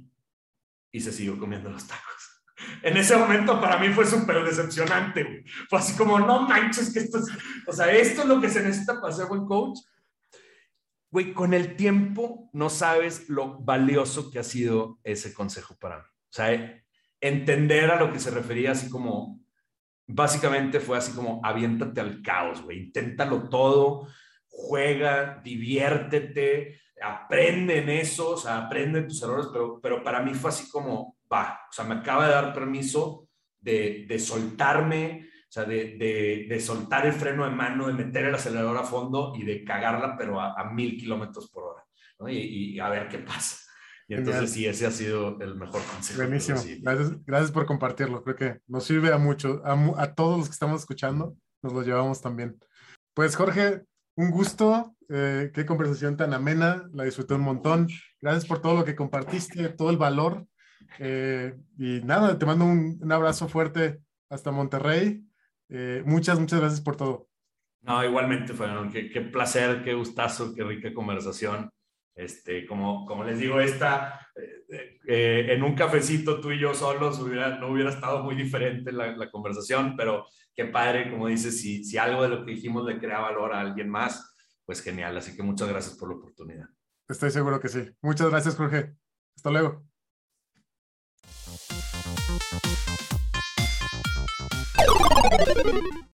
Y se siguió comiendo los tacos en ese momento para mí fue súper decepcionante, Fue así como, no manches, que esto es, o sea, esto es lo que se necesita para ser buen coach. Güey, con el tiempo no sabes lo valioso que ha sido ese consejo para mí. O sea, entender a lo que se refería así como, básicamente fue así como, aviéntate al caos, güey, inténtalo todo, juega, diviértete, aprende en eso, o sea, aprende tus errores, pero, pero para mí fue así como, va, o sea, me acaba de dar permiso de, de soltarme, o sea, de, de, soltar el freno de mano, de meter el acelerador a fondo y de cagarla, pero a, mil kilómetros por hora, ¿no? y, y, a ver qué pasa. Y entonces sí, ese ha sido el mejor consejo. Buenísimo. Gracias, gracias por compartirlo. Creo que nos sirve a mucho, a, a todos los que estamos escuchando, nos lo llevamos también. Pues Jorge, un gusto, eh, qué conversación tan amena, la disfruté un montón. Gracias por todo lo que compartiste, todo el valor eh, y nada, te mando un, abrazo fuerte hasta Monterrey. Eh, muchas, muchas gracias por todo. No, igualmente, fue qué, qué, placer, qué gustazo, qué rica conversación. Este, como, como les digo, esta, eh, en un cafecito tú y yo solos hubiera, no hubiera estado muy diferente la, la, conversación, pero qué padre, como dices, si, si algo de lo que dijimos le crea valor a alguien más, pues genial. Así que muchas gracias por la oportunidad. Estoy seguro que sí. Muchas gracias, Jorge. Hasta luego. あっ!